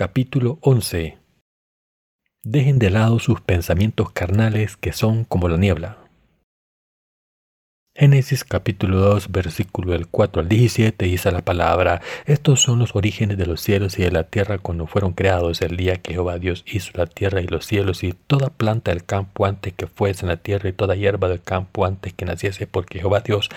Capítulo 11 Dejen de lado sus pensamientos carnales que son como la niebla. Génesis capítulo 2 versículo del 4 al 17 dice la palabra, estos son los orígenes de los cielos y de la tierra cuando fueron creados el día que Jehová Dios hizo la tierra y los cielos y toda planta del campo antes que fuese en la tierra y toda hierba del campo antes que naciese porque Jehová Dios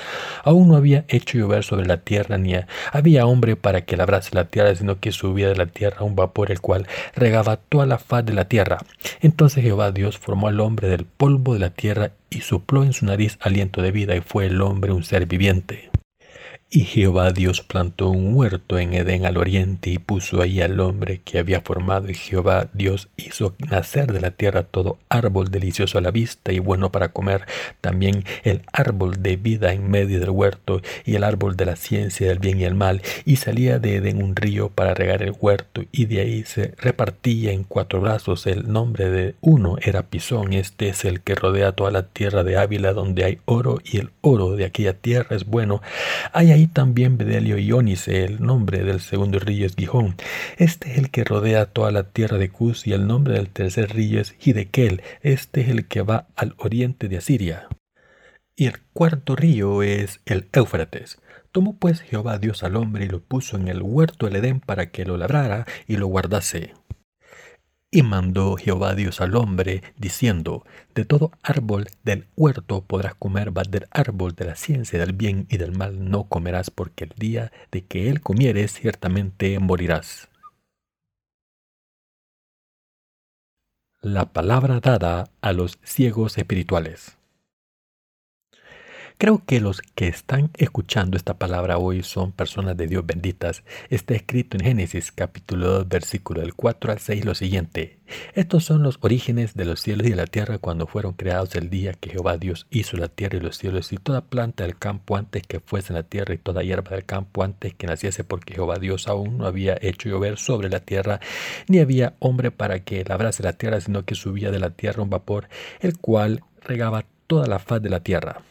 aún no había hecho llover sobre la tierra ni había hombre para que labrase la tierra sino que subía de la tierra un vapor el cual regaba toda la faz de la tierra. Entonces Jehová Dios formó al hombre del polvo de la tierra y sopló en su nariz aliento de vida y fue el hombre un ser viviente. Y Jehová Dios plantó un huerto en Edén al oriente y puso ahí al hombre que había formado y Jehová Dios hizo nacer de la tierra todo árbol delicioso a la vista y bueno para comer, también el árbol de vida en medio del huerto y el árbol de la ciencia del bien y el mal, y salía de Edén un río para regar el huerto y de ahí se repartía en cuatro brazos, el nombre de uno era Pisón, este es el que rodea toda la tierra de Ávila donde hay oro y el oro de aquella tierra es bueno. Hay ahí también Bedelio y Ónice, el nombre del segundo río es Gijón. Este es el que rodea toda la tierra de Cus y el nombre del tercer río es Hidekel. Este es el que va al oriente de Asiria. Y el cuarto río es el Éufrates. Tomó pues Jehová Dios al hombre y lo puso en el huerto del Edén para que lo labrara y lo guardase. Y mandó Jehová Dios al hombre, diciendo, De todo árbol del huerto podrás comer, mas del árbol de la ciencia del bien y del mal no comerás, porque el día de que él comieres ciertamente morirás. La palabra dada a los ciegos espirituales. Creo que los que están escuchando esta palabra hoy son personas de Dios benditas. Está escrito en Génesis capítulo 2 versículo del 4 al 6 lo siguiente. Estos son los orígenes de los cielos y de la tierra cuando fueron creados el día que Jehová Dios hizo la tierra y los cielos y toda planta del campo antes que fuese en la tierra y toda hierba del campo antes que naciese porque Jehová Dios aún no había hecho llover sobre la tierra ni había hombre para que labrase la tierra sino que subía de la tierra un vapor el cual regaba toda la faz de la tierra.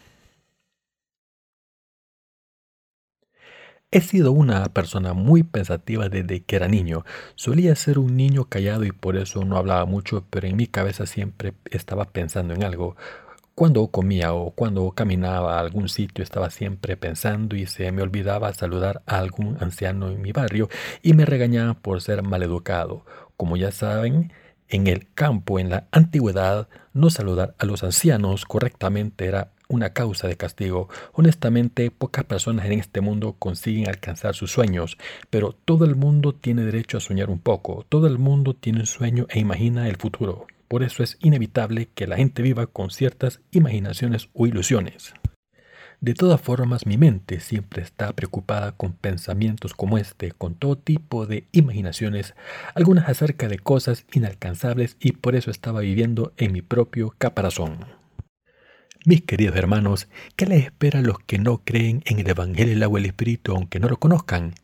He sido una persona muy pensativa desde que era niño. Solía ser un niño callado y por eso no hablaba mucho, pero en mi cabeza siempre estaba pensando en algo. Cuando comía o cuando caminaba a algún sitio estaba siempre pensando y se me olvidaba saludar a algún anciano en mi barrio y me regañaban por ser maleducado. Como ya saben, en el campo en la antigüedad no saludar a los ancianos correctamente era una causa de castigo. Honestamente, pocas personas en este mundo consiguen alcanzar sus sueños, pero todo el mundo tiene derecho a soñar un poco, todo el mundo tiene un sueño e imagina el futuro. Por eso es inevitable que la gente viva con ciertas imaginaciones o ilusiones. De todas formas, mi mente siempre está preocupada con pensamientos como este, con todo tipo de imaginaciones, algunas acerca de cosas inalcanzables y por eso estaba viviendo en mi propio caparazón. Mis queridos hermanos, ¿qué les espera a los que no creen en el Evangelio del agua y el Espíritu aunque no lo conozcan?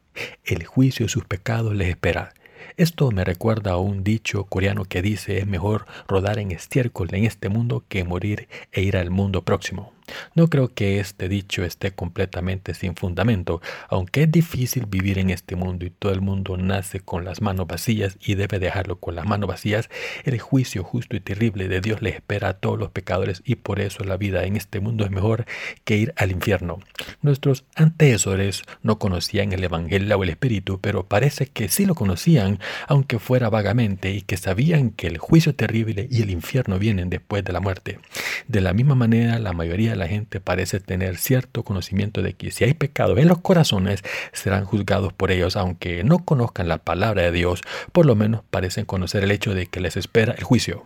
El juicio de sus pecados les espera. Esto me recuerda a un dicho coreano que dice es mejor rodar en estiércol en este mundo que morir e ir al mundo próximo. No creo que este dicho esté completamente sin fundamento, aunque es difícil vivir en este mundo y todo el mundo nace con las manos vacías y debe dejarlo con las manos vacías, el juicio justo y terrible de Dios le espera a todos los pecadores y por eso la vida en este mundo es mejor que ir al infierno. Nuestros antecesores no conocían el Evangelio o el Espíritu, pero parece que sí lo conocían, aunque fuera vagamente, y que sabían que el juicio terrible y el infierno vienen después de la muerte. De la misma manera, la mayoría la gente parece tener cierto conocimiento de que si hay pecado en los corazones, serán juzgados por ellos, aunque no conozcan la palabra de Dios, por lo menos parecen conocer el hecho de que les espera el juicio.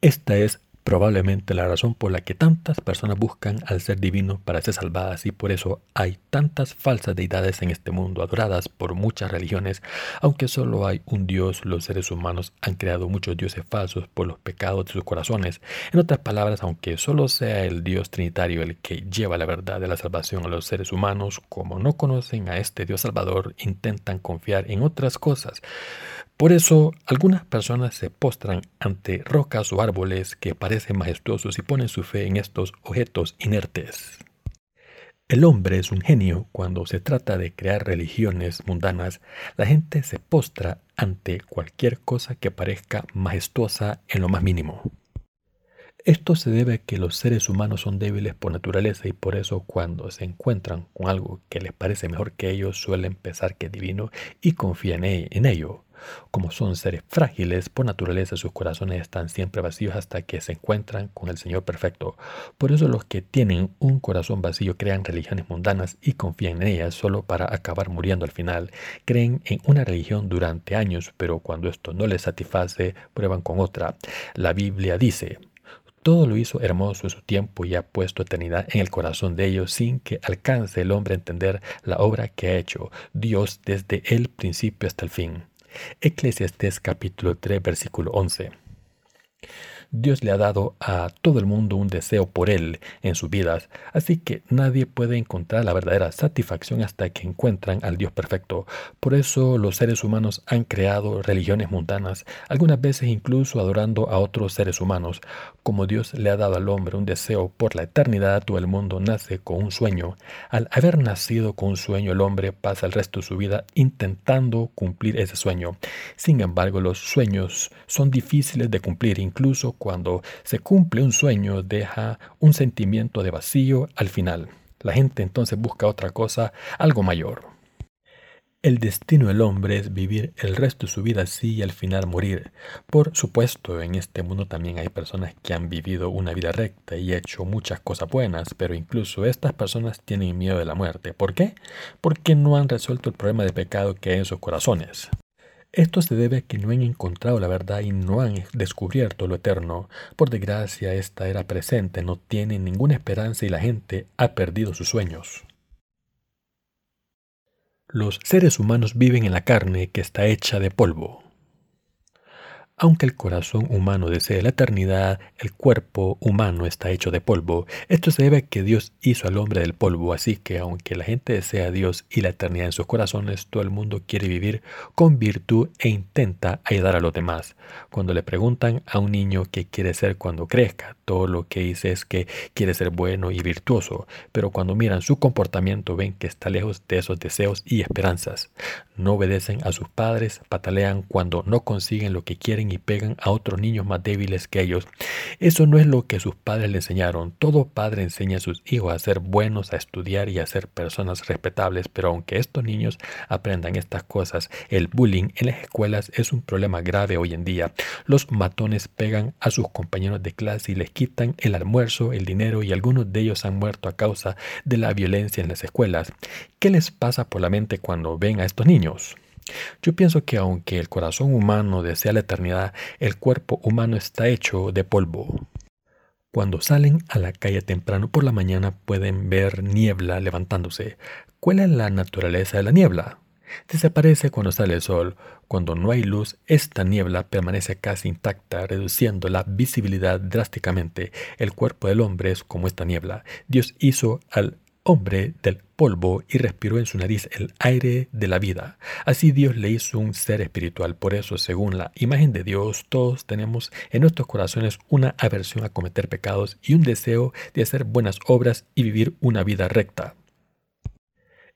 Esta es probablemente la razón por la que tantas personas buscan al ser divino para ser salvadas y por eso hay tantas falsas deidades en este mundo adoradas por muchas religiones, aunque solo hay un Dios, los seres humanos han creado muchos dioses falsos por los pecados de sus corazones. En otras palabras, aunque solo sea el Dios trinitario el que lleva la verdad de la salvación a los seres humanos, como no conocen a este Dios salvador, intentan confiar en otras cosas. Por eso algunas personas se postran ante rocas o árboles que parecen majestuosos y ponen su fe en estos objetos inertes. El hombre es un genio cuando se trata de crear religiones mundanas. La gente se postra ante cualquier cosa que parezca majestuosa en lo más mínimo. Esto se debe a que los seres humanos son débiles por naturaleza y por eso cuando se encuentran con algo que les parece mejor que ellos suelen pensar que es divino y confían en ello. Como son seres frágiles por naturaleza, sus corazones están siempre vacíos hasta que se encuentran con el Señor perfecto. Por eso los que tienen un corazón vacío crean religiones mundanas y confían en ellas solo para acabar muriendo al final. Creen en una religión durante años, pero cuando esto no les satisface, prueban con otra. La Biblia dice, todo lo hizo hermoso en su tiempo y ha puesto eternidad en el corazón de ellos sin que alcance el hombre a entender la obra que ha hecho Dios desde el principio hasta el fin. Eclesiastés capítulo 3 versículo 11. Dios le ha dado a todo el mundo un deseo por Él en sus vidas, así que nadie puede encontrar la verdadera satisfacción hasta que encuentran al Dios perfecto. Por eso los seres humanos han creado religiones mundanas, algunas veces incluso adorando a otros seres humanos. Como Dios le ha dado al hombre un deseo por la eternidad, todo el mundo nace con un sueño. Al haber nacido con un sueño, el hombre pasa el resto de su vida intentando cumplir ese sueño. Sin embargo, los sueños son difíciles de cumplir, incluso cuando se cumple un sueño deja un sentimiento de vacío al final. La gente entonces busca otra cosa, algo mayor. El destino del hombre es vivir el resto de su vida así y al final morir. Por supuesto, en este mundo también hay personas que han vivido una vida recta y hecho muchas cosas buenas, pero incluso estas personas tienen miedo de la muerte. ¿Por qué? Porque no han resuelto el problema de pecado que hay en sus corazones. Esto se debe a que no han encontrado la verdad y no han descubierto lo eterno. Por desgracia, esta era presente no tiene ninguna esperanza y la gente ha perdido sus sueños. Los seres humanos viven en la carne que está hecha de polvo. Aunque el corazón humano desea la eternidad, el cuerpo humano está hecho de polvo. Esto se debe a que Dios hizo al hombre del polvo, así que aunque la gente desea a Dios y la eternidad en sus corazones, todo el mundo quiere vivir con virtud e intenta ayudar a los demás. Cuando le preguntan a un niño qué quiere ser cuando crezca, todo lo que dice es que quiere ser bueno y virtuoso, pero cuando miran su comportamiento ven que está lejos de esos deseos y esperanzas. No obedecen a sus padres, patalean cuando no consiguen lo que quieren y pegan a otros niños más débiles que ellos. Eso no es lo que sus padres le enseñaron. Todo padre enseña a sus hijos a ser buenos, a estudiar y a ser personas respetables, pero aunque estos niños aprendan estas cosas, el bullying en las escuelas es un problema grave hoy en día. Los matones pegan a sus compañeros de clase y les quitan el almuerzo, el dinero y algunos de ellos han muerto a causa de la violencia en las escuelas. ¿Qué les pasa por la mente cuando ven a estos niños? Yo pienso que aunque el corazón humano desea la eternidad, el cuerpo humano está hecho de polvo. Cuando salen a la calle temprano por la mañana pueden ver niebla levantándose. ¿Cuál es la naturaleza de la niebla? Desaparece cuando sale el sol. Cuando no hay luz, esta niebla permanece casi intacta, reduciendo la visibilidad drásticamente. El cuerpo del hombre es como esta niebla. Dios hizo al hombre del polvo y respiró en su nariz el aire de la vida. Así Dios le hizo un ser espiritual. Por eso, según la imagen de Dios, todos tenemos en nuestros corazones una aversión a cometer pecados y un deseo de hacer buenas obras y vivir una vida recta.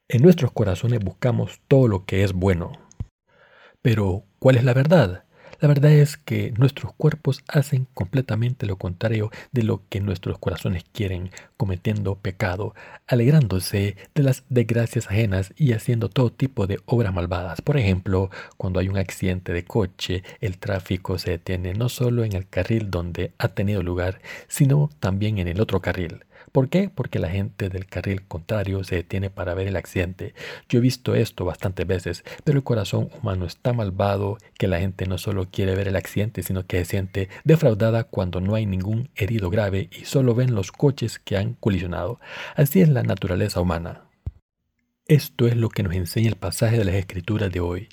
En nuestros corazones buscamos todo lo que es bueno. Pero, ¿cuál es la verdad? La verdad es que nuestros cuerpos hacen completamente lo contrario de lo que nuestros corazones quieren, cometiendo pecado, alegrándose de las desgracias ajenas y haciendo todo tipo de obras malvadas. Por ejemplo, cuando hay un accidente de coche, el tráfico se detiene no solo en el carril donde ha tenido lugar, sino también en el otro carril. ¿Por qué? Porque la gente del carril contrario se detiene para ver el accidente. Yo he visto esto bastantes veces, pero el corazón humano es tan malvado que la gente no solo quiere ver el accidente, sino que se siente defraudada cuando no hay ningún herido grave y solo ven los coches que han colisionado. Así es la naturaleza humana. Esto es lo que nos enseña el pasaje de las Escrituras de hoy.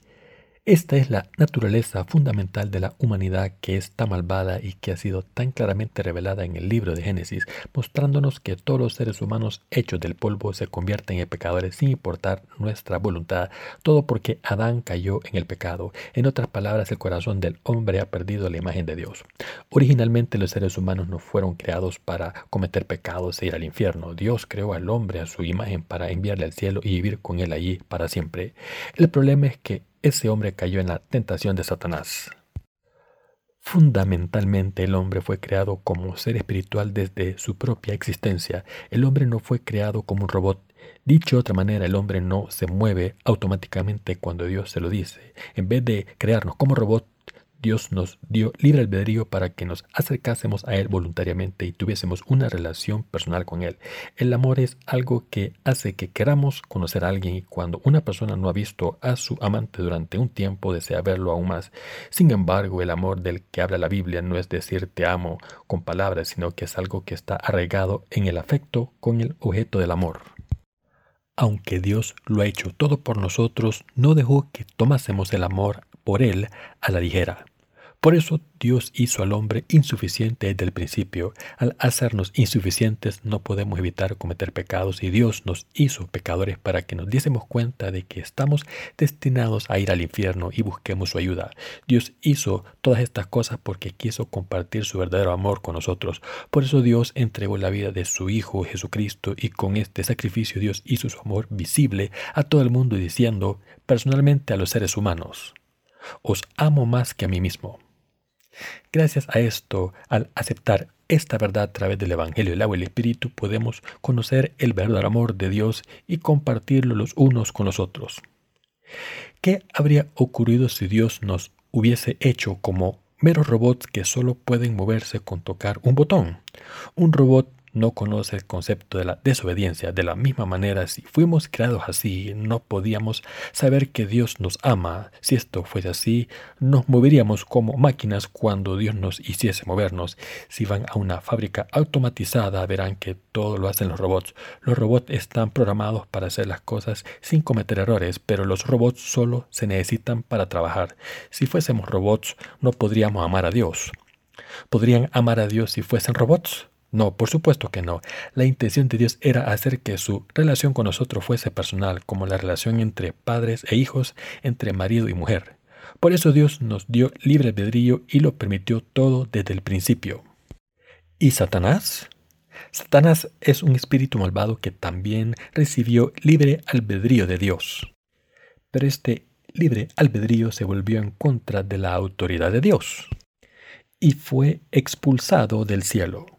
Esta es la naturaleza fundamental de la humanidad que es tan malvada y que ha sido tan claramente revelada en el libro de Génesis, mostrándonos que todos los seres humanos hechos del polvo se convierten en pecadores sin importar nuestra voluntad, todo porque Adán cayó en el pecado. En otras palabras, el corazón del hombre ha perdido la imagen de Dios. Originalmente los seres humanos no fueron creados para cometer pecados e ir al infierno. Dios creó al hombre a su imagen para enviarle al cielo y vivir con él allí para siempre. El problema es que ese hombre cayó en la tentación de Satanás. Fundamentalmente el hombre fue creado como ser espiritual desde su propia existencia. El hombre no fue creado como un robot. Dicho de otra manera, el hombre no se mueve automáticamente cuando Dios se lo dice. En vez de crearnos como robot, Dios nos dio libre albedrío para que nos acercásemos a Él voluntariamente y tuviésemos una relación personal con Él. El amor es algo que hace que queramos conocer a alguien y cuando una persona no ha visto a su amante durante un tiempo desea verlo aún más. Sin embargo, el amor del que habla la Biblia no es decir te amo con palabras, sino que es algo que está arraigado en el afecto con el objeto del amor. Aunque Dios lo ha hecho todo por nosotros, no dejó que tomásemos el amor por Él a la ligera. Por eso Dios hizo al hombre insuficiente desde el principio. Al hacernos insuficientes no podemos evitar cometer pecados y Dios nos hizo pecadores para que nos diésemos cuenta de que estamos destinados a ir al infierno y busquemos su ayuda. Dios hizo todas estas cosas porque quiso compartir su verdadero amor con nosotros. Por eso Dios entregó la vida de su Hijo Jesucristo y con este sacrificio Dios hizo su amor visible a todo el mundo diciendo personalmente a los seres humanos, os amo más que a mí mismo. Gracias a esto, al aceptar esta verdad a través del Evangelio del agua y el Espíritu, podemos conocer el verdadero amor de Dios y compartirlo los unos con los otros. ¿Qué habría ocurrido si Dios nos hubiese hecho como meros robots que solo pueden moverse con tocar un botón? Un robot no conoce el concepto de la desobediencia. De la misma manera, si fuimos creados así, no podíamos saber que Dios nos ama. Si esto fuese así, nos moveríamos como máquinas cuando Dios nos hiciese movernos. Si van a una fábrica automatizada, verán que todo lo hacen los robots. Los robots están programados para hacer las cosas sin cometer errores, pero los robots solo se necesitan para trabajar. Si fuésemos robots, no podríamos amar a Dios. ¿Podrían amar a Dios si fuesen robots? No, por supuesto que no. La intención de Dios era hacer que su relación con nosotros fuese personal, como la relación entre padres e hijos, entre marido y mujer. Por eso Dios nos dio libre albedrío y lo permitió todo desde el principio. ¿Y Satanás? Satanás es un espíritu malvado que también recibió libre albedrío de Dios. Pero este libre albedrío se volvió en contra de la autoridad de Dios y fue expulsado del cielo.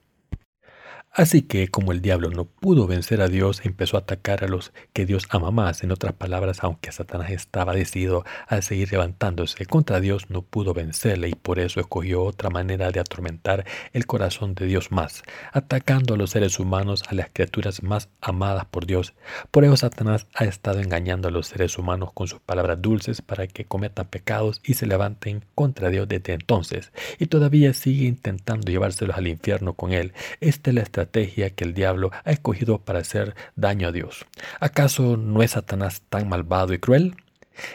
Así que como el diablo no pudo vencer a Dios, empezó a atacar a los que Dios ama más. En otras palabras, aunque Satanás estaba decidido a seguir levantándose contra Dios, no pudo vencerle y por eso escogió otra manera de atormentar el corazón de Dios más, atacando a los seres humanos, a las criaturas más amadas por Dios. Por eso Satanás ha estado engañando a los seres humanos con sus palabras dulces para que cometan pecados y se levanten contra Dios desde entonces. Y todavía sigue intentando llevárselos al infierno con él. Esta es la estrategia que el diablo ha escogido para hacer daño a Dios. ¿Acaso no es Satanás tan malvado y cruel?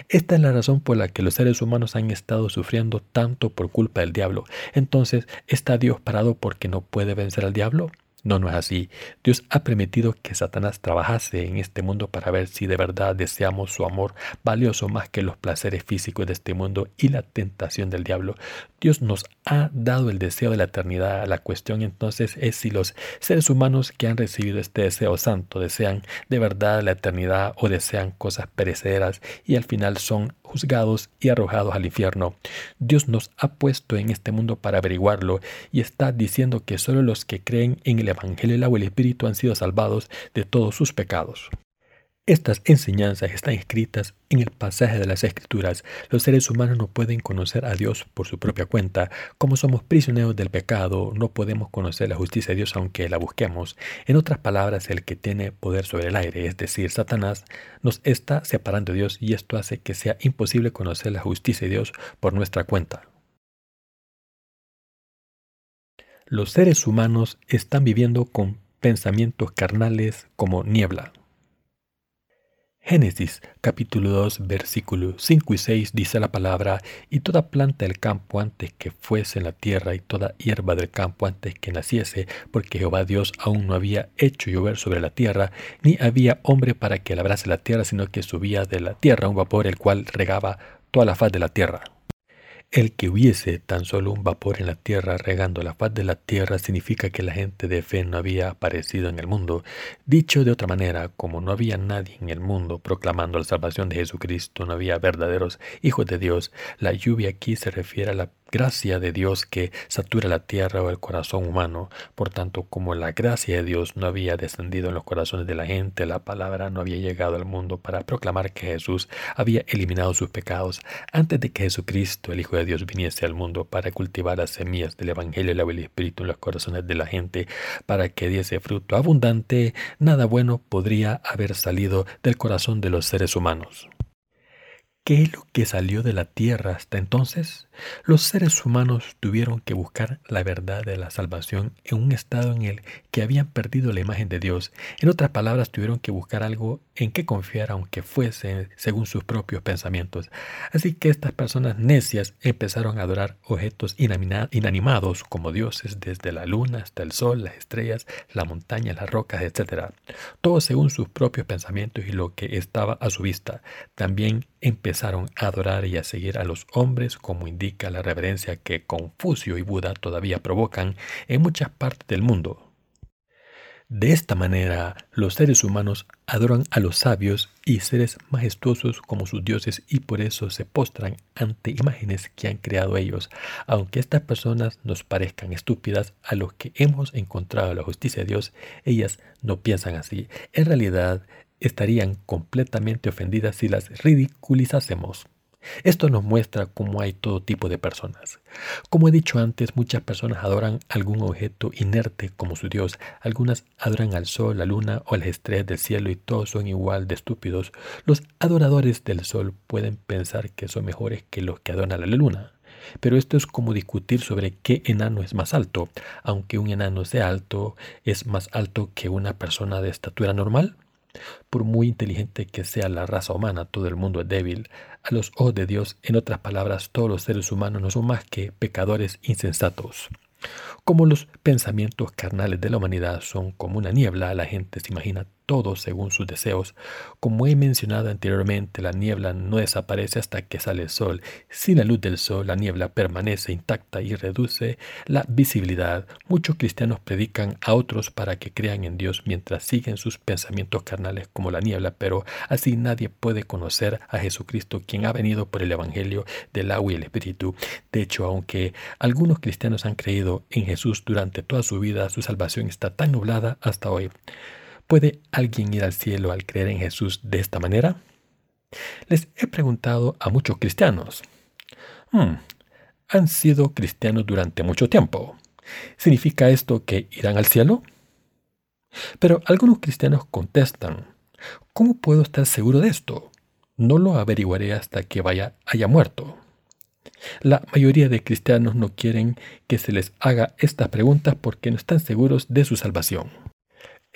Esta es la razón por la que los seres humanos han estado sufriendo tanto por culpa del diablo. Entonces, ¿está Dios parado porque no puede vencer al diablo? No, no es así. Dios ha permitido que Satanás trabajase en este mundo para ver si de verdad deseamos su amor valioso más que los placeres físicos de este mundo y la tentación del diablo. Dios nos ha dado el deseo de la eternidad. La cuestión entonces es si los seres humanos que han recibido este deseo santo desean de verdad la eternidad o desean cosas perecederas y al final son juzgados y arrojados al infierno. Dios nos ha puesto en este mundo para averiguarlo y está diciendo que solo los que creen en el Evangelio, el agua y el Espíritu han sido salvados de todos sus pecados. Estas enseñanzas están escritas en el pasaje de las Escrituras. Los seres humanos no pueden conocer a Dios por su propia cuenta. Como somos prisioneros del pecado, no podemos conocer la justicia de Dios aunque la busquemos. En otras palabras, el que tiene poder sobre el aire, es decir, Satanás, nos está separando de Dios y esto hace que sea imposible conocer la justicia de Dios por nuestra cuenta. Los seres humanos están viviendo con pensamientos carnales como niebla. Génesis capítulo 2 versículos 5 y 6 dice la palabra, y toda planta del campo antes que fuese en la tierra y toda hierba del campo antes que naciese, porque Jehová Dios aún no había hecho llover sobre la tierra, ni había hombre para que labrase la tierra, sino que subía de la tierra un vapor el cual regaba toda la faz de la tierra. El que hubiese tan solo un vapor en la tierra regando la faz de la tierra significa que la gente de fe no había aparecido en el mundo. Dicho de otra manera, como no había nadie en el mundo proclamando la salvación de Jesucristo, no había verdaderos hijos de Dios, la lluvia aquí se refiere a la gracia de Dios que satura la tierra o el corazón humano. Por tanto, como la gracia de Dios no había descendido en los corazones de la gente, la palabra no había llegado al mundo para proclamar que Jesús había eliminado sus pecados antes de que Jesucristo, el Hijo de Dios, viniese al mundo para cultivar las semillas del Evangelio y el Espíritu en los corazones de la gente, para que diese fruto abundante, nada bueno podría haber salido del corazón de los seres humanos. ¿Qué es lo que salió de la tierra hasta entonces? Los seres humanos tuvieron que buscar la verdad de la salvación en un estado en el que habían perdido la imagen de Dios. En otras palabras, tuvieron que buscar algo en que confiar aunque fuese según sus propios pensamientos. Así que estas personas necias empezaron a adorar objetos inanimados como dioses, desde la luna hasta el sol, las estrellas, la montaña, las rocas, etc. Todo según sus propios pensamientos y lo que estaba a su vista. También empezaron a adorar y a seguir a los hombres como la reverencia que Confucio y Buda todavía provocan en muchas partes del mundo. De esta manera, los seres humanos adoran a los sabios y seres majestuosos como sus dioses y por eso se postran ante imágenes que han creado ellos, aunque estas personas nos parezcan estúpidas a los que hemos encontrado la justicia de Dios, ellas no piensan así. En realidad, estarían completamente ofendidas si las ridiculizásemos. Esto nos muestra cómo hay todo tipo de personas. Como he dicho antes, muchas personas adoran algún objeto inerte como su Dios. Algunas adoran al sol, la luna o las estrellas del cielo y todos son igual de estúpidos. Los adoradores del sol pueden pensar que son mejores que los que adoran a la luna. Pero esto es como discutir sobre qué enano es más alto. Aunque un enano sea alto, ¿es más alto que una persona de estatura normal? Por muy inteligente que sea la raza humana, todo el mundo es débil. A los ojos de Dios, en otras palabras, todos los seres humanos no son más que pecadores insensatos. Como los pensamientos carnales de la humanidad son como una niebla, la gente se imagina todo según sus deseos. Como he mencionado anteriormente, la niebla no desaparece hasta que sale el sol. Sin la luz del sol, la niebla permanece intacta y reduce la visibilidad. Muchos cristianos predican a otros para que crean en Dios mientras siguen sus pensamientos carnales como la niebla, pero así nadie puede conocer a Jesucristo, quien ha venido por el Evangelio del agua y el Espíritu. De hecho, aunque algunos cristianos han creído en Jesús durante toda su vida, su salvación está tan nublada hasta hoy. ¿Puede alguien ir al cielo al creer en Jesús de esta manera? Les he preguntado a muchos cristianos. Hmm, han sido cristianos durante mucho tiempo. ¿Significa esto que irán al cielo? Pero algunos cristianos contestan, ¿cómo puedo estar seguro de esto? No lo averiguaré hasta que vaya haya muerto. La mayoría de cristianos no quieren que se les haga estas preguntas porque no están seguros de su salvación.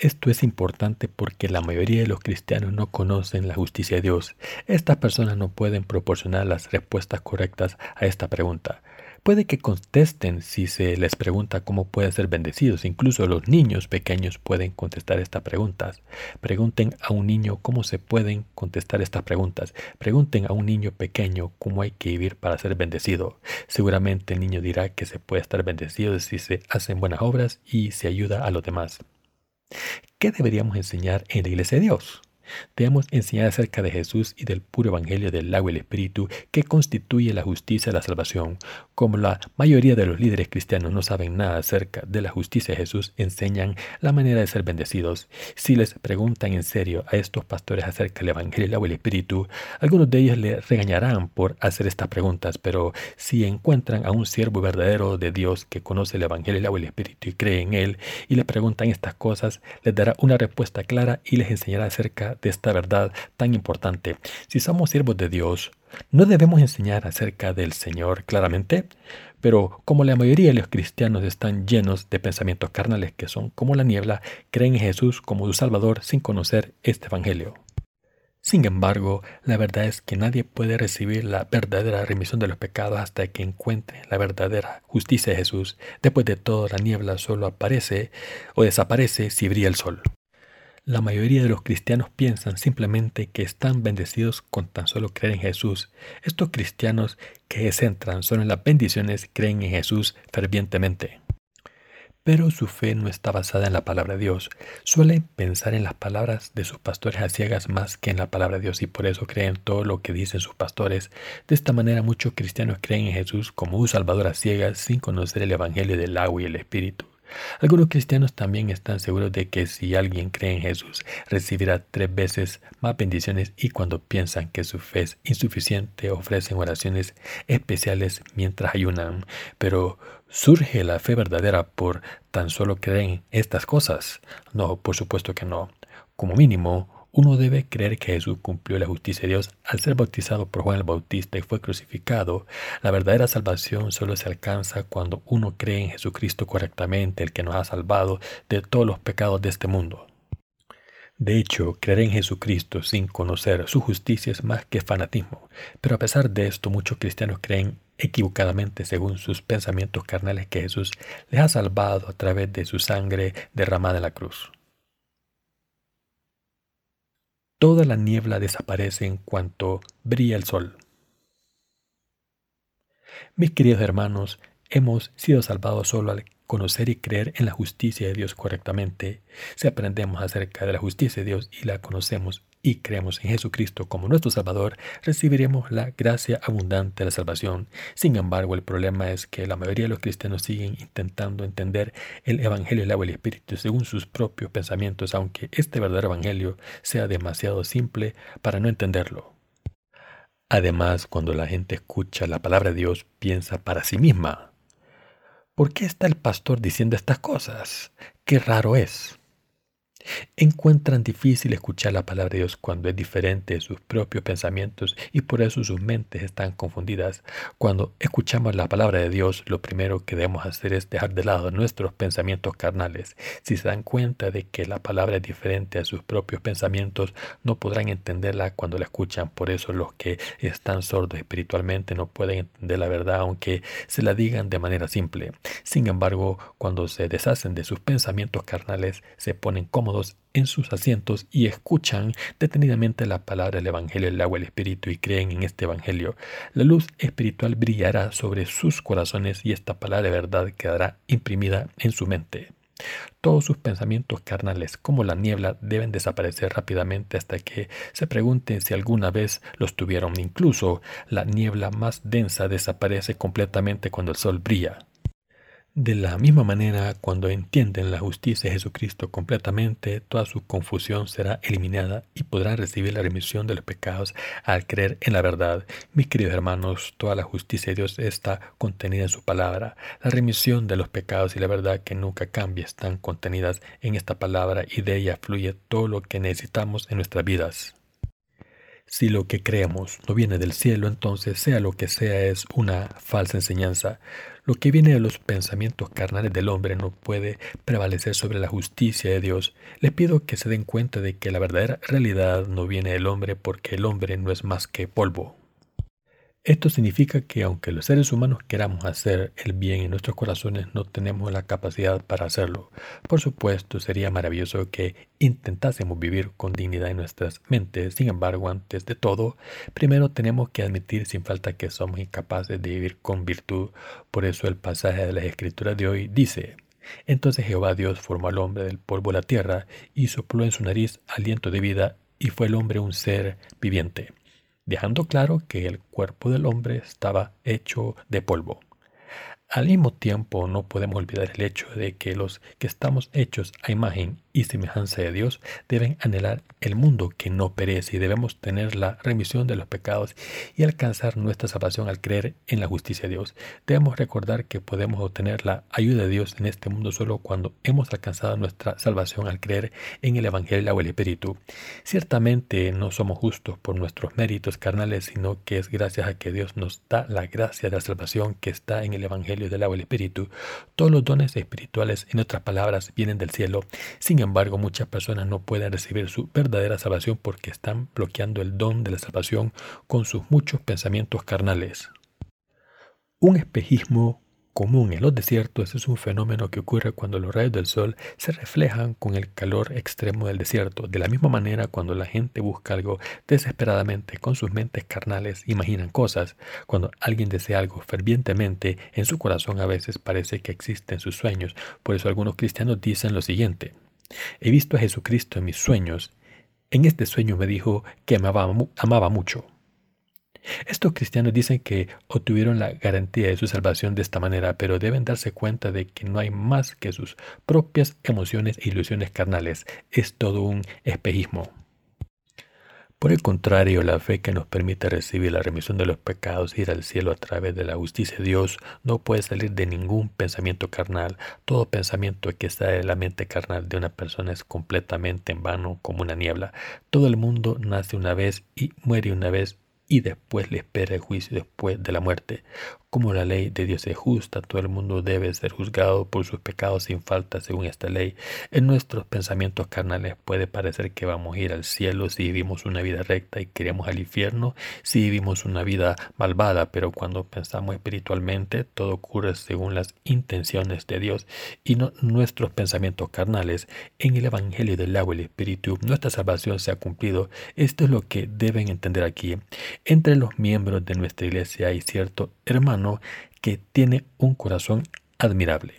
Esto es importante porque la mayoría de los cristianos no conocen la justicia de Dios. Estas personas no pueden proporcionar las respuestas correctas a esta pregunta. Puede que contesten si se les pregunta cómo pueden ser bendecidos. Incluso los niños pequeños pueden contestar estas preguntas. Pregunten a un niño cómo se pueden contestar estas preguntas. Pregunten a un niño pequeño cómo hay que vivir para ser bendecido. Seguramente el niño dirá que se puede estar bendecido si se hacen buenas obras y se ayuda a los demás. ¿Qué deberíamos enseñar en la iglesia de Dios? Debemos enseñar acerca de Jesús y del puro evangelio del agua y el espíritu que constituye la justicia y la salvación. Como la mayoría de los líderes cristianos no saben nada acerca de la justicia de Jesús, enseñan la manera de ser bendecidos. Si les preguntan en serio a estos pastores acerca del evangelio del agua y el espíritu, algunos de ellos les regañarán por hacer estas preguntas, pero si encuentran a un siervo verdadero de Dios que conoce el evangelio del agua y el espíritu y cree en él y le preguntan estas cosas, les dará una respuesta clara y les enseñará acerca de esta verdad tan importante. Si somos siervos de Dios, ¿no debemos enseñar acerca del Señor claramente? Pero como la mayoría de los cristianos están llenos de pensamientos carnales que son como la niebla, creen en Jesús como su Salvador sin conocer este Evangelio. Sin embargo, la verdad es que nadie puede recibir la verdadera remisión de los pecados hasta que encuentre la verdadera justicia de Jesús. Después de todo, la niebla solo aparece o desaparece si brilla el sol. La mayoría de los cristianos piensan simplemente que están bendecidos con tan solo creer en Jesús. Estos cristianos que se centran solo en las bendiciones creen en Jesús fervientemente. Pero su fe no está basada en la palabra de Dios. Suelen pensar en las palabras de sus pastores a ciegas más que en la palabra de Dios y por eso creen todo lo que dicen sus pastores. De esta manera muchos cristianos creen en Jesús como un salvador a ciegas sin conocer el Evangelio del agua y el Espíritu. Algunos cristianos también están seguros de que si alguien cree en Jesús, recibirá tres veces más bendiciones y cuando piensan que su fe es insuficiente, ofrecen oraciones especiales mientras ayunan. Pero ¿surge la fe verdadera por tan solo creer en estas cosas? No, por supuesto que no. Como mínimo, uno debe creer que Jesús cumplió la justicia de Dios al ser bautizado por Juan el Bautista y fue crucificado. La verdadera salvación solo se alcanza cuando uno cree en Jesucristo correctamente, el que nos ha salvado de todos los pecados de este mundo. De hecho, creer en Jesucristo sin conocer su justicia es más que fanatismo, pero a pesar de esto muchos cristianos creen equivocadamente según sus pensamientos carnales que Jesús les ha salvado a través de su sangre derramada en la cruz. Toda la niebla desaparece en cuanto brilla el sol. Mis queridos hermanos, hemos sido salvados solo al conocer y creer en la justicia de Dios correctamente. Si aprendemos acerca de la justicia de Dios y la conocemos y creemos en Jesucristo como nuestro Salvador, recibiremos la gracia abundante de la salvación. Sin embargo, el problema es que la mayoría de los cristianos siguen intentando entender el Evangelio del agua y el Espíritu según sus propios pensamientos, aunque este verdadero Evangelio sea demasiado simple para no entenderlo. Además, cuando la gente escucha la palabra de Dios, piensa para sí misma. ¿Por qué está el pastor diciendo estas cosas? Qué raro es. Encuentran difícil escuchar la palabra de Dios cuando es diferente de sus propios pensamientos y por eso sus mentes están confundidas. Cuando escuchamos la palabra de Dios, lo primero que debemos hacer es dejar de lado nuestros pensamientos carnales. Si se dan cuenta de que la palabra es diferente a sus propios pensamientos, no podrán entenderla cuando la escuchan. Por eso los que están sordos espiritualmente no pueden entender la verdad aunque se la digan de manera simple. Sin embargo, cuando se deshacen de sus pensamientos carnales, se ponen cómodos en sus asientos y escuchan detenidamente la palabra del Evangelio del agua el Espíritu y creen en este Evangelio, la luz espiritual brillará sobre sus corazones y esta palabra de verdad quedará imprimida en su mente. Todos sus pensamientos carnales, como la niebla, deben desaparecer rápidamente hasta que se pregunten si alguna vez los tuvieron. Incluso la niebla más densa desaparece completamente cuando el sol brilla. De la misma manera, cuando entienden la justicia de Jesucristo completamente, toda su confusión será eliminada y podrán recibir la remisión de los pecados al creer en la verdad. Mis queridos hermanos, toda la justicia de Dios está contenida en su palabra. La remisión de los pecados y la verdad que nunca cambia están contenidas en esta palabra y de ella fluye todo lo que necesitamos en nuestras vidas. Si lo que creemos no viene del cielo, entonces sea lo que sea es una falsa enseñanza. Lo que viene de los pensamientos carnales del hombre no puede prevalecer sobre la justicia de Dios. Les pido que se den cuenta de que la verdadera realidad no viene del hombre porque el hombre no es más que polvo. Esto significa que aunque los seres humanos queramos hacer el bien en nuestros corazones, no tenemos la capacidad para hacerlo. Por supuesto, sería maravilloso que intentásemos vivir con dignidad en nuestras mentes. Sin embargo, antes de todo, primero tenemos que admitir sin falta que somos incapaces de vivir con virtud. Por eso el pasaje de la Escritura de hoy dice, entonces Jehová Dios formó al hombre del polvo de la tierra y sopló en su nariz aliento de vida y fue el hombre un ser viviente dejando claro que el cuerpo del hombre estaba hecho de polvo. Al mismo tiempo, no podemos olvidar el hecho de que los que estamos hechos a imagen y semejanza de Dios deben anhelar el mundo que no perece y debemos tener la remisión de los pecados y alcanzar nuestra salvación al creer en la justicia de Dios. Debemos recordar que podemos obtener la ayuda de Dios en este mundo solo cuando hemos alcanzado nuestra salvación al creer en el Evangelio o el Espíritu. Ciertamente no somos justos por nuestros méritos carnales, sino que es gracias a que Dios nos da la gracia de la salvación que está en el Evangelio del agua y el Espíritu. Todos los dones espirituales, en otras palabras, vienen del cielo. Sin embargo, muchas personas no pueden recibir su verdadera salvación porque están bloqueando el don de la salvación con sus muchos pensamientos carnales. Un espejismo común en los desiertos es un fenómeno que ocurre cuando los rayos del sol se reflejan con el calor extremo del desierto. De la misma manera, cuando la gente busca algo desesperadamente con sus mentes carnales, imaginan cosas. Cuando alguien desea algo fervientemente, en su corazón a veces parece que existen sus sueños. Por eso algunos cristianos dicen lo siguiente. He visto a Jesucristo en mis sueños. En este sueño me dijo que amaba, amaba mucho. Estos cristianos dicen que obtuvieron la garantía de su salvación de esta manera, pero deben darse cuenta de que no hay más que sus propias emociones e ilusiones carnales. Es todo un espejismo. Por el contrario, la fe que nos permite recibir la remisión de los pecados e ir al cielo a través de la justicia de Dios no puede salir de ningún pensamiento carnal. Todo pensamiento que sale de la mente carnal de una persona es completamente en vano como una niebla. Todo el mundo nace una vez y muere una vez y después le espera el juicio después de la muerte. Como la ley de Dios es justa, todo el mundo debe ser juzgado por sus pecados sin falta según esta ley. En nuestros pensamientos carnales puede parecer que vamos a ir al cielo si vivimos una vida recta y queremos al infierno si vivimos una vida malvada, pero cuando pensamos espiritualmente todo ocurre según las intenciones de Dios y no nuestros pensamientos carnales. En el Evangelio del agua y el Espíritu nuestra salvación se ha cumplido. Esto es lo que deben entender aquí. Entre los miembros de nuestra iglesia hay cierto hermano que tiene un corazón admirable.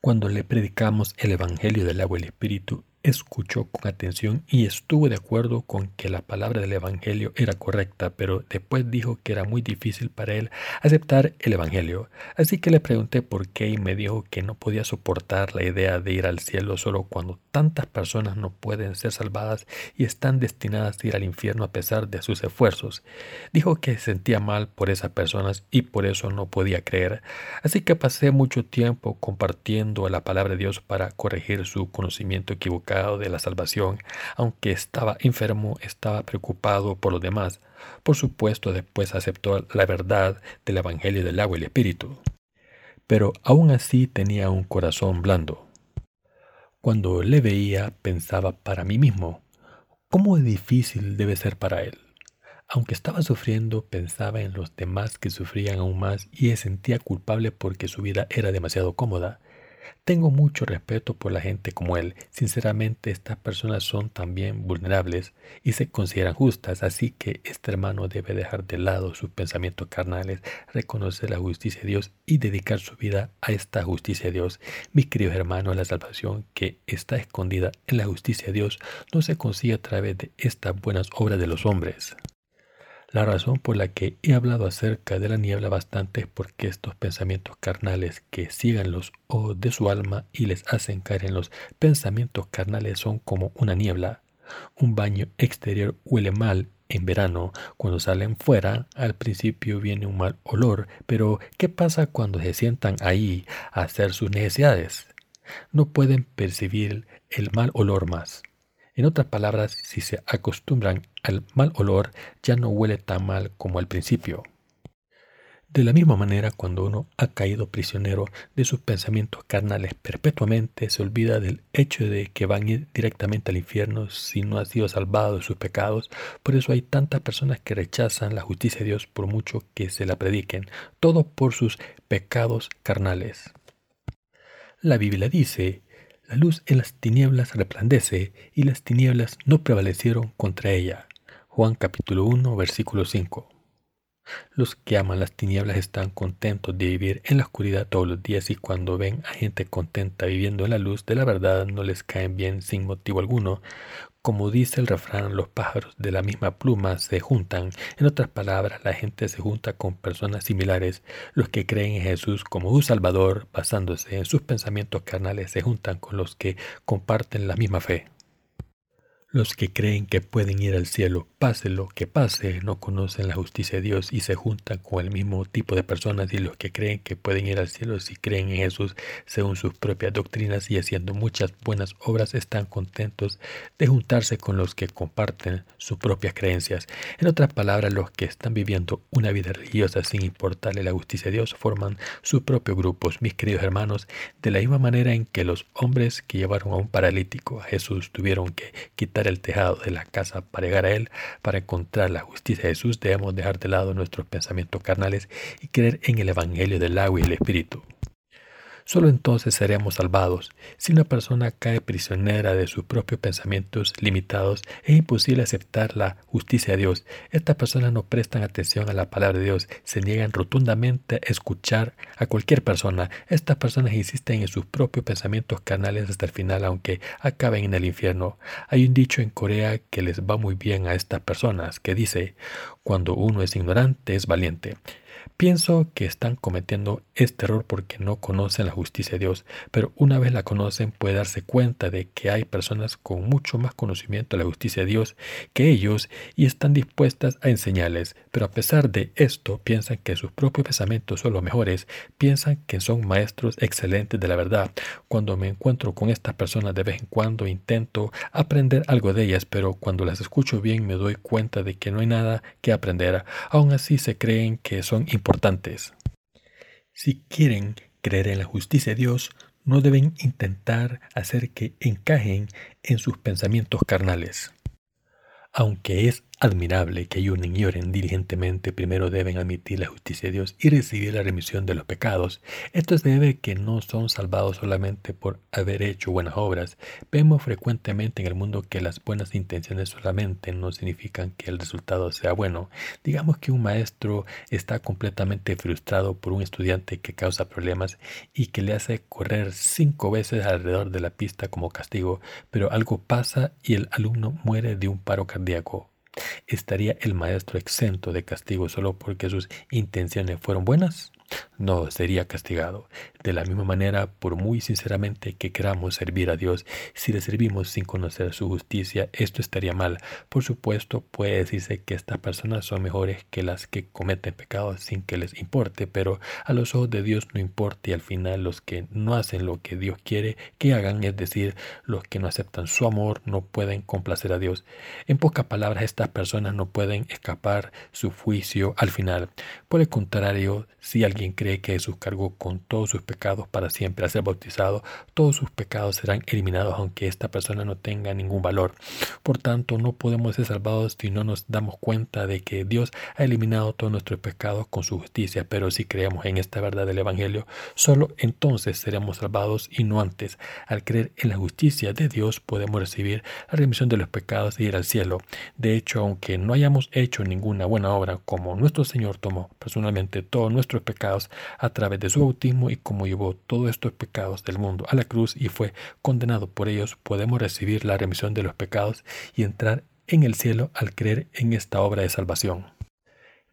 Cuando le predicamos el Evangelio del agua y el Espíritu, escuchó con atención y estuvo de acuerdo con que la palabra del Evangelio era correcta, pero después dijo que era muy difícil para él aceptar el Evangelio. Así que le pregunté por qué y me dijo que no podía soportar la idea de ir al cielo solo cuando tantas personas no pueden ser salvadas y están destinadas a ir al infierno a pesar de sus esfuerzos. Dijo que se sentía mal por esas personas y por eso no podía creer. Así que pasé mucho tiempo compartiendo la palabra de Dios para corregir su conocimiento equivocado de la salvación, aunque estaba enfermo, estaba preocupado por los demás. Por supuesto, después aceptó la verdad del Evangelio del agua y el Espíritu. Pero aún así tenía un corazón blando. Cuando le veía, pensaba para mí mismo, ¿cómo difícil debe ser para él? Aunque estaba sufriendo, pensaba en los demás que sufrían aún más y se sentía culpable porque su vida era demasiado cómoda. Tengo mucho respeto por la gente como él. Sinceramente, estas personas son también vulnerables y se consideran justas, así que este hermano debe dejar de lado sus pensamientos carnales, reconocer la justicia de Dios y dedicar su vida a esta justicia de Dios. Mis queridos hermanos, la salvación que está escondida en la justicia de Dios no se consigue a través de estas buenas obras de los hombres. La razón por la que he hablado acerca de la niebla bastante es porque estos pensamientos carnales que sigan los ojos de su alma y les hacen caer en los pensamientos carnales son como una niebla. Un baño exterior huele mal en verano. Cuando salen fuera, al principio viene un mal olor, pero ¿qué pasa cuando se sientan ahí a hacer sus necesidades? No pueden percibir el mal olor más. En otras palabras, si se acostumbran al mal olor, ya no huele tan mal como al principio. De la misma manera, cuando uno ha caído prisionero de sus pensamientos carnales perpetuamente, se olvida del hecho de que van a ir directamente al infierno si no ha sido salvado de sus pecados. Por eso hay tantas personas que rechazan la justicia de Dios por mucho que se la prediquen, todo por sus pecados carnales. La Biblia dice, la luz en las tinieblas resplandece y las tinieblas no prevalecieron contra ella. Juan capítulo 1 versículo 5. Los que aman las tinieblas están contentos de vivir en la oscuridad todos los días y cuando ven a gente contenta viviendo en la luz de la verdad no les caen bien sin motivo alguno. Como dice el refrán, los pájaros de la misma pluma se juntan. En otras palabras, la gente se junta con personas similares. Los que creen en Jesús como un Salvador, basándose en sus pensamientos carnales, se juntan con los que comparten la misma fe. Los que creen que pueden ir al cielo, pase lo que pase, no conocen la justicia de Dios y se juntan con el mismo tipo de personas y los que creen que pueden ir al cielo si creen en Jesús según sus propias doctrinas y haciendo muchas buenas obras están contentos de juntarse con los que comparten sus propias creencias. En otras palabras, los que están viviendo una vida religiosa sin importarle la justicia de Dios forman sus propios grupos, mis queridos hermanos, de la misma manera en que los hombres que llevaron a un paralítico a Jesús tuvieron que quitar el tejado de la casa para llegar a Él, para encontrar la justicia de Jesús, debemos dejar de lado nuestros pensamientos carnales y creer en el Evangelio del agua y el Espíritu. Solo entonces seremos salvados. Si una persona cae prisionera de sus propios pensamientos limitados, es imposible aceptar la justicia de Dios. Estas personas no prestan atención a la palabra de Dios, se niegan rotundamente a escuchar a cualquier persona. Estas personas insisten en sus propios pensamientos carnales hasta el final, aunque acaben en el infierno. Hay un dicho en Corea que les va muy bien a estas personas, que dice, cuando uno es ignorante es valiente. Pienso que están cometiendo este error porque no conocen la justicia de Dios, pero una vez la conocen puede darse cuenta de que hay personas con mucho más conocimiento de la justicia de Dios que ellos y están dispuestas a enseñarles, pero a pesar de esto piensan que sus propios pensamientos son los mejores, piensan que son maestros excelentes de la verdad. Cuando me encuentro con estas personas de vez en cuando intento aprender algo de ellas, pero cuando las escucho bien me doy cuenta de que no hay nada que aprender. Aún así se creen que son importantes Si quieren creer en la justicia de Dios, no deben intentar hacer que encajen en sus pensamientos carnales. Aunque es admirable que ayunen y oren diligentemente, primero deben admitir la justicia de Dios y recibir la remisión de los pecados. Esto se debe que no son salvados solamente por haber hecho buenas obras. Vemos frecuentemente en el mundo que las buenas intenciones solamente no significan que el resultado sea bueno. Digamos que un maestro está completamente frustrado por un estudiante que causa problemas y que le hace correr cinco veces alrededor de la pista como castigo, pero algo pasa y el alumno muere de un paro cardíaco. ¿Estaría el maestro exento de castigo solo porque sus intenciones fueron buenas? No sería castigado. De la misma manera, por muy sinceramente que queramos servir a Dios, si le servimos sin conocer su justicia, esto estaría mal. Por supuesto, puede decirse que estas personas son mejores que las que cometen pecados sin que les importe, pero a los ojos de Dios no importa y al final los que no hacen lo que Dios quiere que hagan, es decir, los que no aceptan su amor, no pueden complacer a Dios. En pocas palabras, estas personas no pueden escapar su juicio al final. Por el contrario, si alguien quien que Jesús cargó con todos sus pecados para siempre al ser bautizado, todos sus pecados serán eliminados aunque esta persona no tenga ningún valor. Por tanto, no podemos ser salvados si no nos damos cuenta de que Dios ha eliminado todos nuestros pecados con su justicia, pero si creemos en esta verdad del Evangelio, solo entonces seremos salvados y no antes. Al creer en la justicia de Dios podemos recibir la remisión de los pecados y ir al cielo. De hecho, aunque no hayamos hecho ninguna buena obra, como nuestro Señor tomó personalmente todos nuestros pecados, a través de su bautismo y como llevó todos estos pecados del mundo a la cruz y fue condenado por ellos, podemos recibir la remisión de los pecados y entrar en el cielo al creer en esta obra de salvación.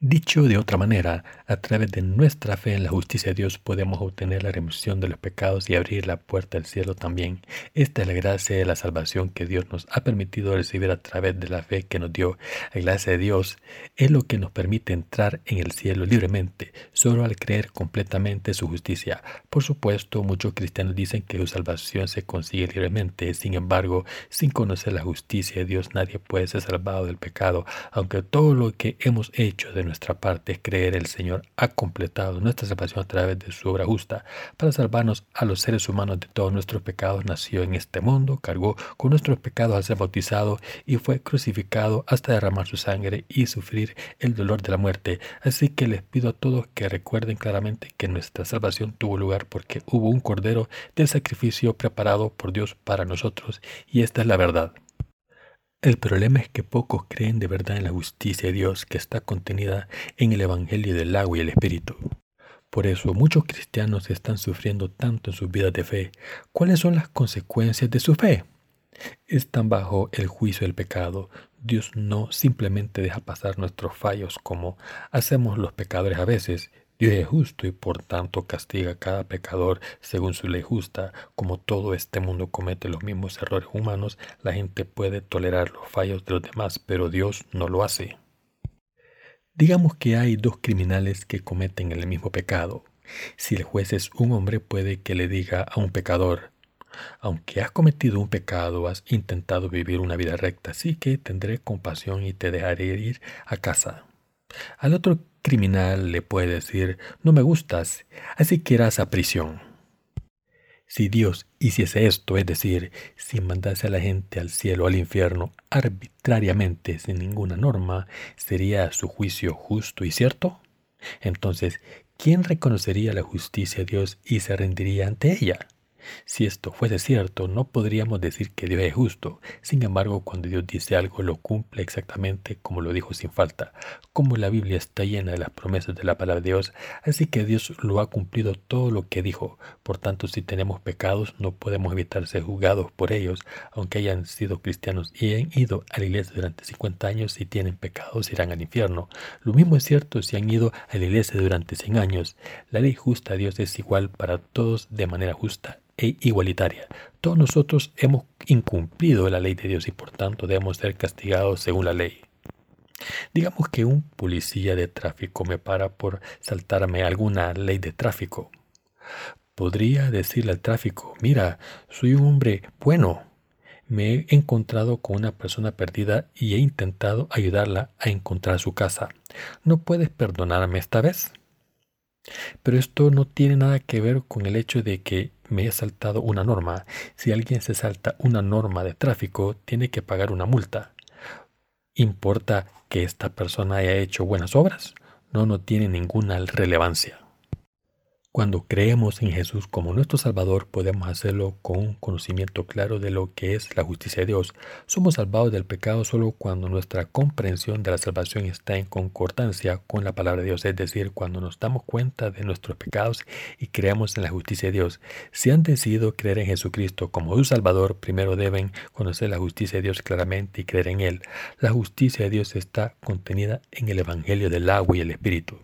Dicho de otra manera, a través de nuestra fe en la justicia de Dios podemos obtener la remisión de los pecados y abrir la puerta al cielo también. Esta es la gracia de la salvación que Dios nos ha permitido recibir a través de la fe que nos dio. La gracia de Dios es lo que nos permite entrar en el cielo libremente, solo al creer completamente su justicia. Por supuesto, muchos cristianos dicen que su salvación se consigue libremente. Sin embargo, sin conocer la justicia de Dios, nadie puede ser salvado del pecado, aunque todo lo que hemos hecho de nuestra parte es creer el Señor ha completado nuestra salvación a través de su obra justa para salvarnos a los seres humanos de todos nuestros pecados. Nació en este mundo, cargó con nuestros pecados al ser bautizado y fue crucificado hasta derramar su sangre y sufrir el dolor de la muerte. Así que les pido a todos que recuerden claramente que nuestra salvación tuvo lugar porque hubo un cordero del sacrificio preparado por Dios para nosotros y esta es la verdad. El problema es que pocos creen de verdad en la justicia de Dios que está contenida en el Evangelio del agua y el Espíritu. Por eso muchos cristianos están sufriendo tanto en sus vidas de fe. ¿Cuáles son las consecuencias de su fe? Están bajo el juicio del pecado. Dios no simplemente deja pasar nuestros fallos como hacemos los pecadores a veces, Dios es justo y por tanto castiga a cada pecador según su ley justa. Como todo este mundo comete los mismos errores humanos, la gente puede tolerar los fallos de los demás, pero Dios no lo hace. Digamos que hay dos criminales que cometen el mismo pecado. Si el juez es un hombre, puede que le diga a un pecador, aunque has cometido un pecado, has intentado vivir una vida recta, así que tendré compasión y te dejaré ir a casa. Al otro criminal le puede decir, no me gustas, así que irás a prisión. Si Dios hiciese esto, es decir, si mandase a la gente al cielo o al infierno arbitrariamente, sin ninguna norma, ¿sería su juicio justo y cierto? Entonces, ¿quién reconocería la justicia de Dios y se rendiría ante ella? Si esto fuese cierto, no podríamos decir que Dios es justo. Sin embargo, cuando Dios dice algo, lo cumple exactamente como lo dijo sin falta. Como la Biblia está llena de las promesas de la palabra de Dios, así que Dios lo ha cumplido todo lo que dijo. Por tanto, si tenemos pecados, no podemos evitar ser juzgados por ellos, aunque hayan sido cristianos y hayan ido a la iglesia durante 50 años, si tienen pecados irán al infierno. Lo mismo es cierto si han ido a la iglesia durante 100 años. La ley justa de Dios es igual para todos de manera justa e igualitaria. Todos nosotros hemos incumplido la ley de Dios y por tanto debemos ser castigados según la ley. Digamos que un policía de tráfico me para por saltarme alguna ley de tráfico. Podría decirle al tráfico, mira, soy un hombre bueno. Me he encontrado con una persona perdida y he intentado ayudarla a encontrar su casa. ¿No puedes perdonarme esta vez? Pero esto no tiene nada que ver con el hecho de que me he saltado una norma. Si alguien se salta una norma de tráfico, tiene que pagar una multa. ¿Importa que esta persona haya hecho buenas obras? No, no tiene ninguna relevancia. Cuando creemos en Jesús como nuestro Salvador, podemos hacerlo con un conocimiento claro de lo que es la justicia de Dios. Somos salvados del pecado solo cuando nuestra comprensión de la salvación está en concordancia con la palabra de Dios, es decir, cuando nos damos cuenta de nuestros pecados y creamos en la justicia de Dios. Si han decidido creer en Jesucristo como su Salvador, primero deben conocer la justicia de Dios claramente y creer en Él. La justicia de Dios está contenida en el Evangelio del agua y el Espíritu.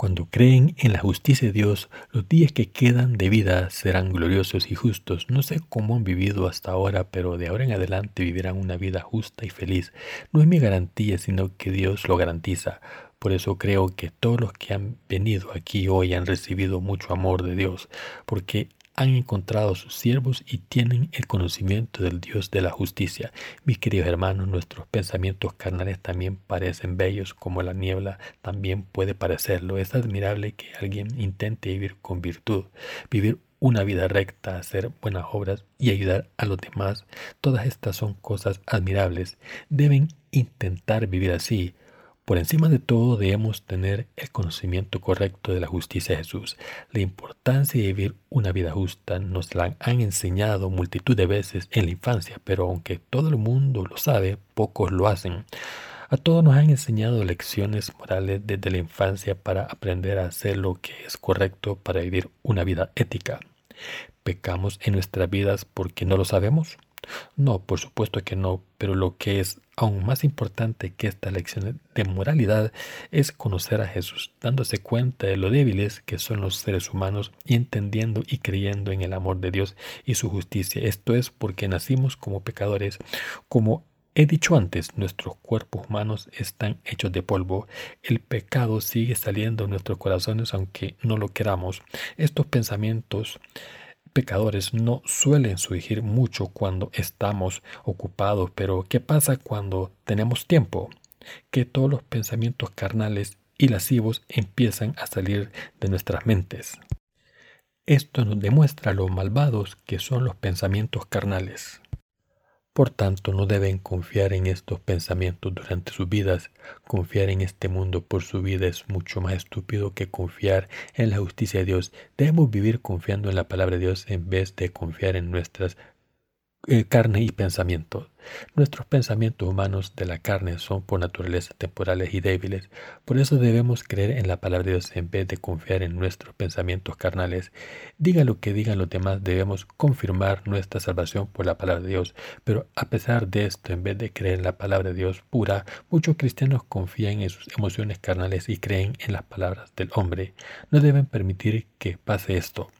Cuando creen en la justicia de Dios, los días que quedan de vida serán gloriosos y justos. No sé cómo han vivido hasta ahora, pero de ahora en adelante vivirán una vida justa y feliz. No es mi garantía, sino que Dios lo garantiza. Por eso creo que todos los que han venido aquí hoy han recibido mucho amor de Dios, porque han encontrado sus siervos y tienen el conocimiento del Dios de la justicia. Mis queridos hermanos, nuestros pensamientos carnales también parecen bellos como la niebla también puede parecerlo. Es admirable que alguien intente vivir con virtud, vivir una vida recta, hacer buenas obras y ayudar a los demás. Todas estas son cosas admirables. Deben intentar vivir así. Por encima de todo debemos tener el conocimiento correcto de la justicia de Jesús. La importancia de vivir una vida justa nos la han enseñado multitud de veces en la infancia, pero aunque todo el mundo lo sabe, pocos lo hacen. A todos nos han enseñado lecciones morales desde la infancia para aprender a hacer lo que es correcto para vivir una vida ética. ¿Pecamos en nuestras vidas porque no lo sabemos? No, por supuesto que no, pero lo que es aún más importante que esta lección de moralidad es conocer a Jesús, dándose cuenta de lo débiles que son los seres humanos y entendiendo y creyendo en el amor de Dios y su justicia. Esto es porque nacimos como pecadores, como He dicho antes, nuestros cuerpos humanos están hechos de polvo. El pecado sigue saliendo en nuestros corazones aunque no lo queramos. Estos pensamientos pecadores no suelen surgir mucho cuando estamos ocupados, pero ¿qué pasa cuando tenemos tiempo? Que todos los pensamientos carnales y lascivos empiezan a salir de nuestras mentes. Esto nos demuestra lo malvados que son los pensamientos carnales. Por tanto, no deben confiar en estos pensamientos durante sus vidas. Confiar en este mundo por su vida es mucho más estúpido que confiar en la justicia de Dios. Debemos vivir confiando en la palabra de Dios en vez de confiar en nuestras eh, carne y pensamiento. Nuestros pensamientos humanos de la carne son por naturaleza temporales y débiles. Por eso debemos creer en la palabra de Dios en vez de confiar en nuestros pensamientos carnales. Diga lo que digan los demás, debemos confirmar nuestra salvación por la palabra de Dios. Pero a pesar de esto, en vez de creer en la palabra de Dios pura, muchos cristianos confían en sus emociones carnales y creen en las palabras del hombre. No deben permitir que pase esto.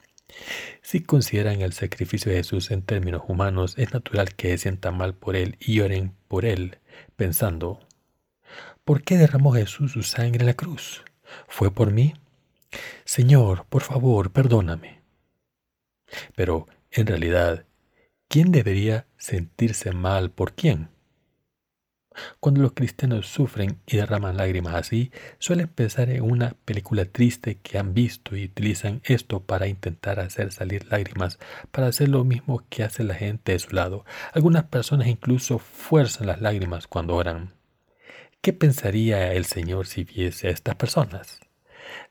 Si consideran el sacrificio de Jesús en términos humanos, es natural que sientan mal por él y oren por él, pensando, ¿por qué derramó Jesús su sangre en la cruz? ¿Fue por mí? Señor, por favor, perdóname. Pero, en realidad, ¿quién debería sentirse mal por quién? Cuando los cristianos sufren y derraman lágrimas así, suelen pensar en una película triste que han visto y utilizan esto para intentar hacer salir lágrimas, para hacer lo mismo que hace la gente de su lado. Algunas personas incluso fuerzan las lágrimas cuando oran. ¿Qué pensaría el Señor si viese a estas personas?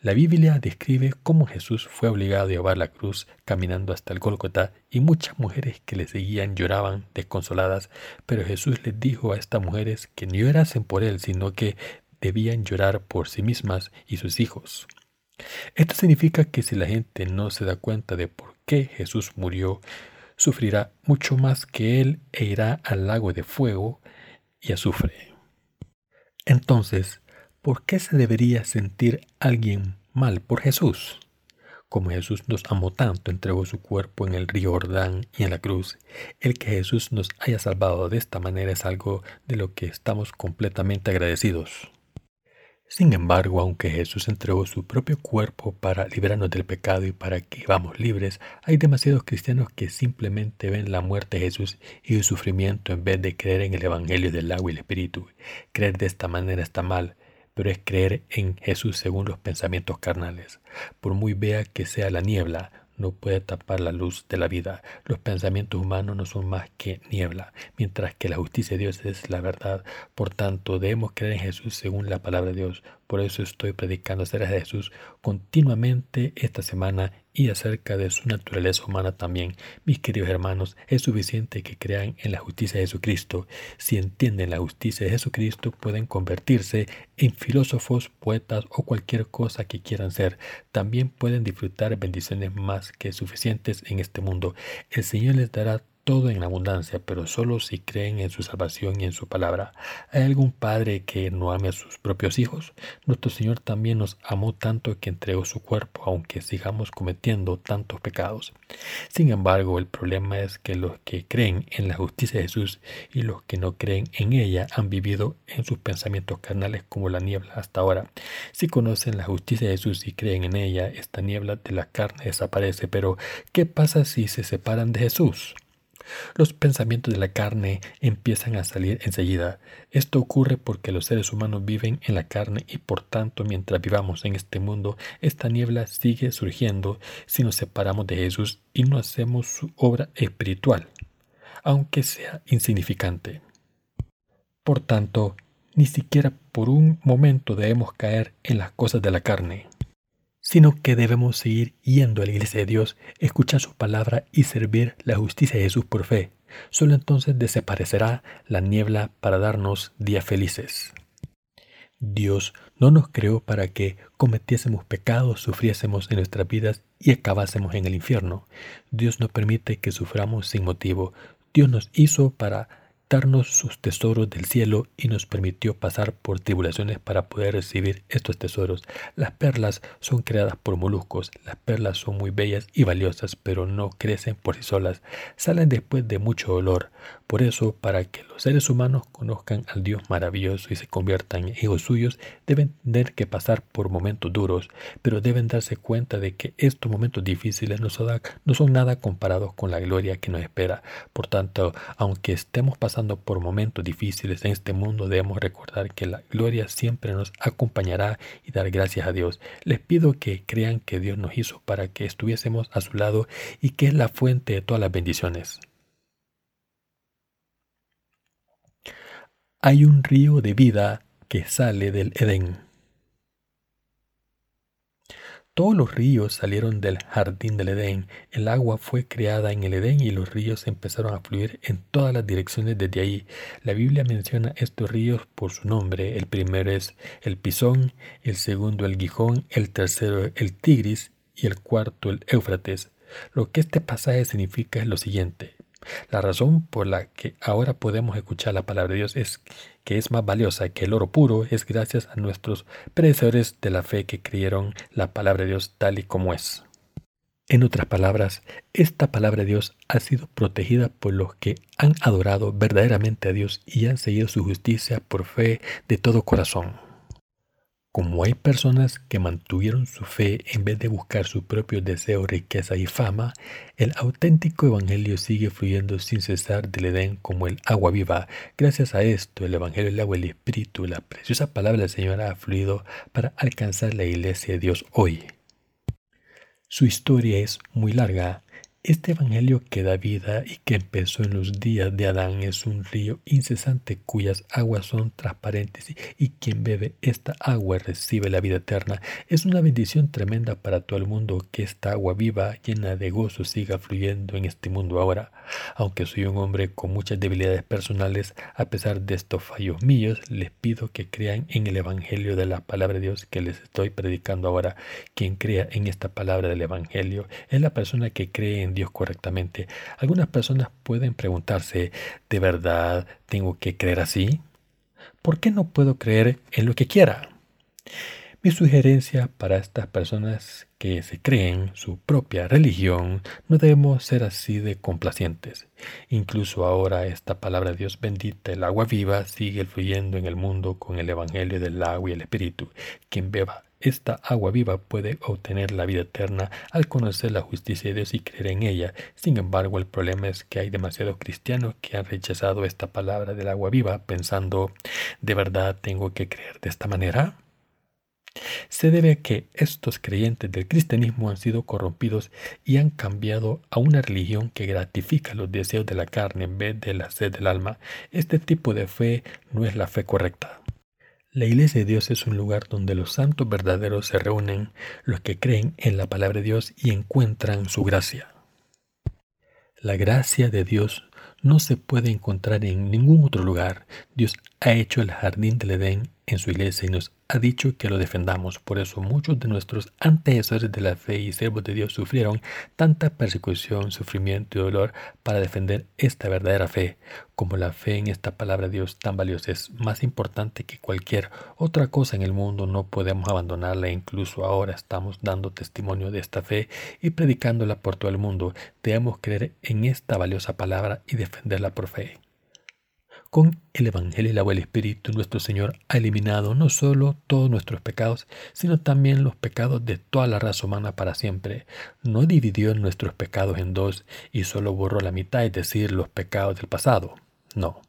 La Biblia describe cómo Jesús fue obligado a llevar la cruz caminando hasta el Gólgota y muchas mujeres que le seguían lloraban desconsoladas, pero Jesús les dijo a estas mujeres que no llorasen por él, sino que debían llorar por sí mismas y sus hijos. Esto significa que si la gente no se da cuenta de por qué Jesús murió, sufrirá mucho más que él e irá al lago de fuego y azufre. Entonces, ¿por qué se debería sentir alguien mal por Jesús? Como Jesús nos amó tanto, entregó su cuerpo en el río Jordán y en la cruz. El que Jesús nos haya salvado de esta manera es algo de lo que estamos completamente agradecidos. Sin embargo, aunque Jesús entregó su propio cuerpo para librarnos del pecado y para que vamos libres, hay demasiados cristianos que simplemente ven la muerte de Jesús y su sufrimiento en vez de creer en el Evangelio del agua y el Espíritu. Creer de esta manera está mal, pero es creer en Jesús según los pensamientos carnales. Por muy vea que sea la niebla, no puede tapar la luz de la vida. Los pensamientos humanos no son más que niebla, mientras que la justicia de Dios es la verdad. Por tanto, debemos creer en Jesús según la palabra de Dios. Por eso estoy predicando acerca de Jesús continuamente esta semana y acerca de su naturaleza humana también. Mis queridos hermanos, es suficiente que crean en la justicia de Jesucristo. Si entienden la justicia de Jesucristo, pueden convertirse en filósofos, poetas o cualquier cosa que quieran ser. También pueden disfrutar bendiciones más que suficientes en este mundo. El Señor les dará todo en abundancia, pero solo si creen en su salvación y en su palabra. ¿Hay algún padre que no ame a sus propios hijos? Nuestro Señor también nos amó tanto que entregó su cuerpo, aunque sigamos cometiendo tantos pecados. Sin embargo, el problema es que los que creen en la justicia de Jesús y los que no creen en ella han vivido en sus pensamientos carnales como la niebla hasta ahora. Si conocen la justicia de Jesús y creen en ella, esta niebla de la carne desaparece, pero ¿qué pasa si se separan de Jesús? Los pensamientos de la carne empiezan a salir enseguida. Esto ocurre porque los seres humanos viven en la carne y por tanto mientras vivamos en este mundo, esta niebla sigue surgiendo si nos separamos de Jesús y no hacemos su obra espiritual, aunque sea insignificante. Por tanto, ni siquiera por un momento debemos caer en las cosas de la carne sino que debemos seguir yendo a la iglesia de Dios, escuchar su palabra y servir la justicia de Jesús por fe. Solo entonces desaparecerá la niebla para darnos días felices. Dios no nos creó para que cometiésemos pecados, sufriésemos en nuestras vidas y acabásemos en el infierno. Dios no permite que suframos sin motivo. Dios nos hizo para sus tesoros del cielo y nos permitió pasar por tribulaciones para poder recibir estos tesoros. Las perlas son creadas por moluscos, las perlas son muy bellas y valiosas, pero no crecen por sí solas, salen después de mucho dolor. Por eso, para que los seres humanos conozcan al Dios maravilloso y se conviertan en hijos suyos, deben tener que pasar por momentos duros, pero deben darse cuenta de que estos momentos difíciles no son, no son nada comparados con la gloria que nos espera. Por tanto, aunque estemos pasando por momentos difíciles en este mundo, debemos recordar que la gloria siempre nos acompañará y dar gracias a Dios. Les pido que crean que Dios nos hizo para que estuviésemos a su lado y que es la fuente de todas las bendiciones. Hay un río de vida que sale del Edén. Todos los ríos salieron del jardín del Edén. El agua fue creada en el Edén y los ríos empezaron a fluir en todas las direcciones desde ahí. La Biblia menciona estos ríos por su nombre. El primero es el Pisón, el segundo el Gijón, el tercero el Tigris y el cuarto el Éufrates. Lo que este pasaje significa es lo siguiente. La razón por la que ahora podemos escuchar la palabra de Dios es que es más valiosa que el oro puro es gracias a nuestros predecesores de la fe que creyeron la palabra de Dios tal y como es. En otras palabras, esta palabra de Dios ha sido protegida por los que han adorado verdaderamente a Dios y han seguido su justicia por fe de todo corazón. Como hay personas que mantuvieron su fe en vez de buscar su propio deseo, riqueza y fama, el auténtico Evangelio sigue fluyendo sin cesar del Edén como el agua viva. Gracias a esto, el Evangelio, el agua el Espíritu, la preciosa palabra del Señor ha fluido para alcanzar la iglesia de Dios hoy. Su historia es muy larga, este Evangelio que da vida y que empezó en los días de Adán es un río incesante cuyas aguas son transparentes y quien bebe esta agua recibe la vida eterna. Es una bendición tremenda para todo el mundo que esta agua viva, llena de gozo, siga fluyendo en este mundo ahora. Aunque soy un hombre con muchas debilidades personales, a pesar de estos fallos míos, les pido que crean en el Evangelio de la palabra de Dios que les estoy predicando ahora. Quien crea en esta palabra del Evangelio es la persona que cree en Dios correctamente. Algunas personas pueden preguntarse, ¿de verdad tengo que creer así? ¿Por qué no puedo creer en lo que quiera? Mi sugerencia para estas personas que se creen su propia religión, no debemos ser así de complacientes. Incluso ahora esta palabra de Dios bendita, el agua viva, sigue fluyendo en el mundo con el Evangelio del agua y el Espíritu. Quien beba esta agua viva puede obtener la vida eterna al conocer la justicia de Dios y creer en ella. Sin embargo, el problema es que hay demasiados cristianos que han rechazado esta palabra del agua viva pensando, ¿de verdad tengo que creer de esta manera? Se debe a que estos creyentes del cristianismo han sido corrompidos y han cambiado a una religión que gratifica los deseos de la carne en vez de la sed del alma. Este tipo de fe no es la fe correcta. La iglesia de Dios es un lugar donde los santos verdaderos se reúnen, los que creen en la palabra de Dios y encuentran su gracia. La gracia de Dios no se puede encontrar en ningún otro lugar. Dios ha hecho el jardín del Edén en su iglesia y nos ha dicho que lo defendamos. Por eso muchos de nuestros antecesores de la fe y siervos de Dios sufrieron tanta persecución, sufrimiento y dolor para defender esta verdadera fe. Como la fe en esta palabra de Dios tan valiosa es más importante que cualquier otra cosa en el mundo, no podemos abandonarla. Incluso ahora estamos dando testimonio de esta fe y predicándola por todo el mundo. Debemos creer en esta valiosa palabra y defenderla por fe. Con el Evangelio y el agua Espíritu, nuestro Señor ha eliminado no solo todos nuestros pecados, sino también los pecados de toda la raza humana para siempre. No dividió nuestros pecados en dos y solo borró la mitad, es decir, los pecados del pasado. No.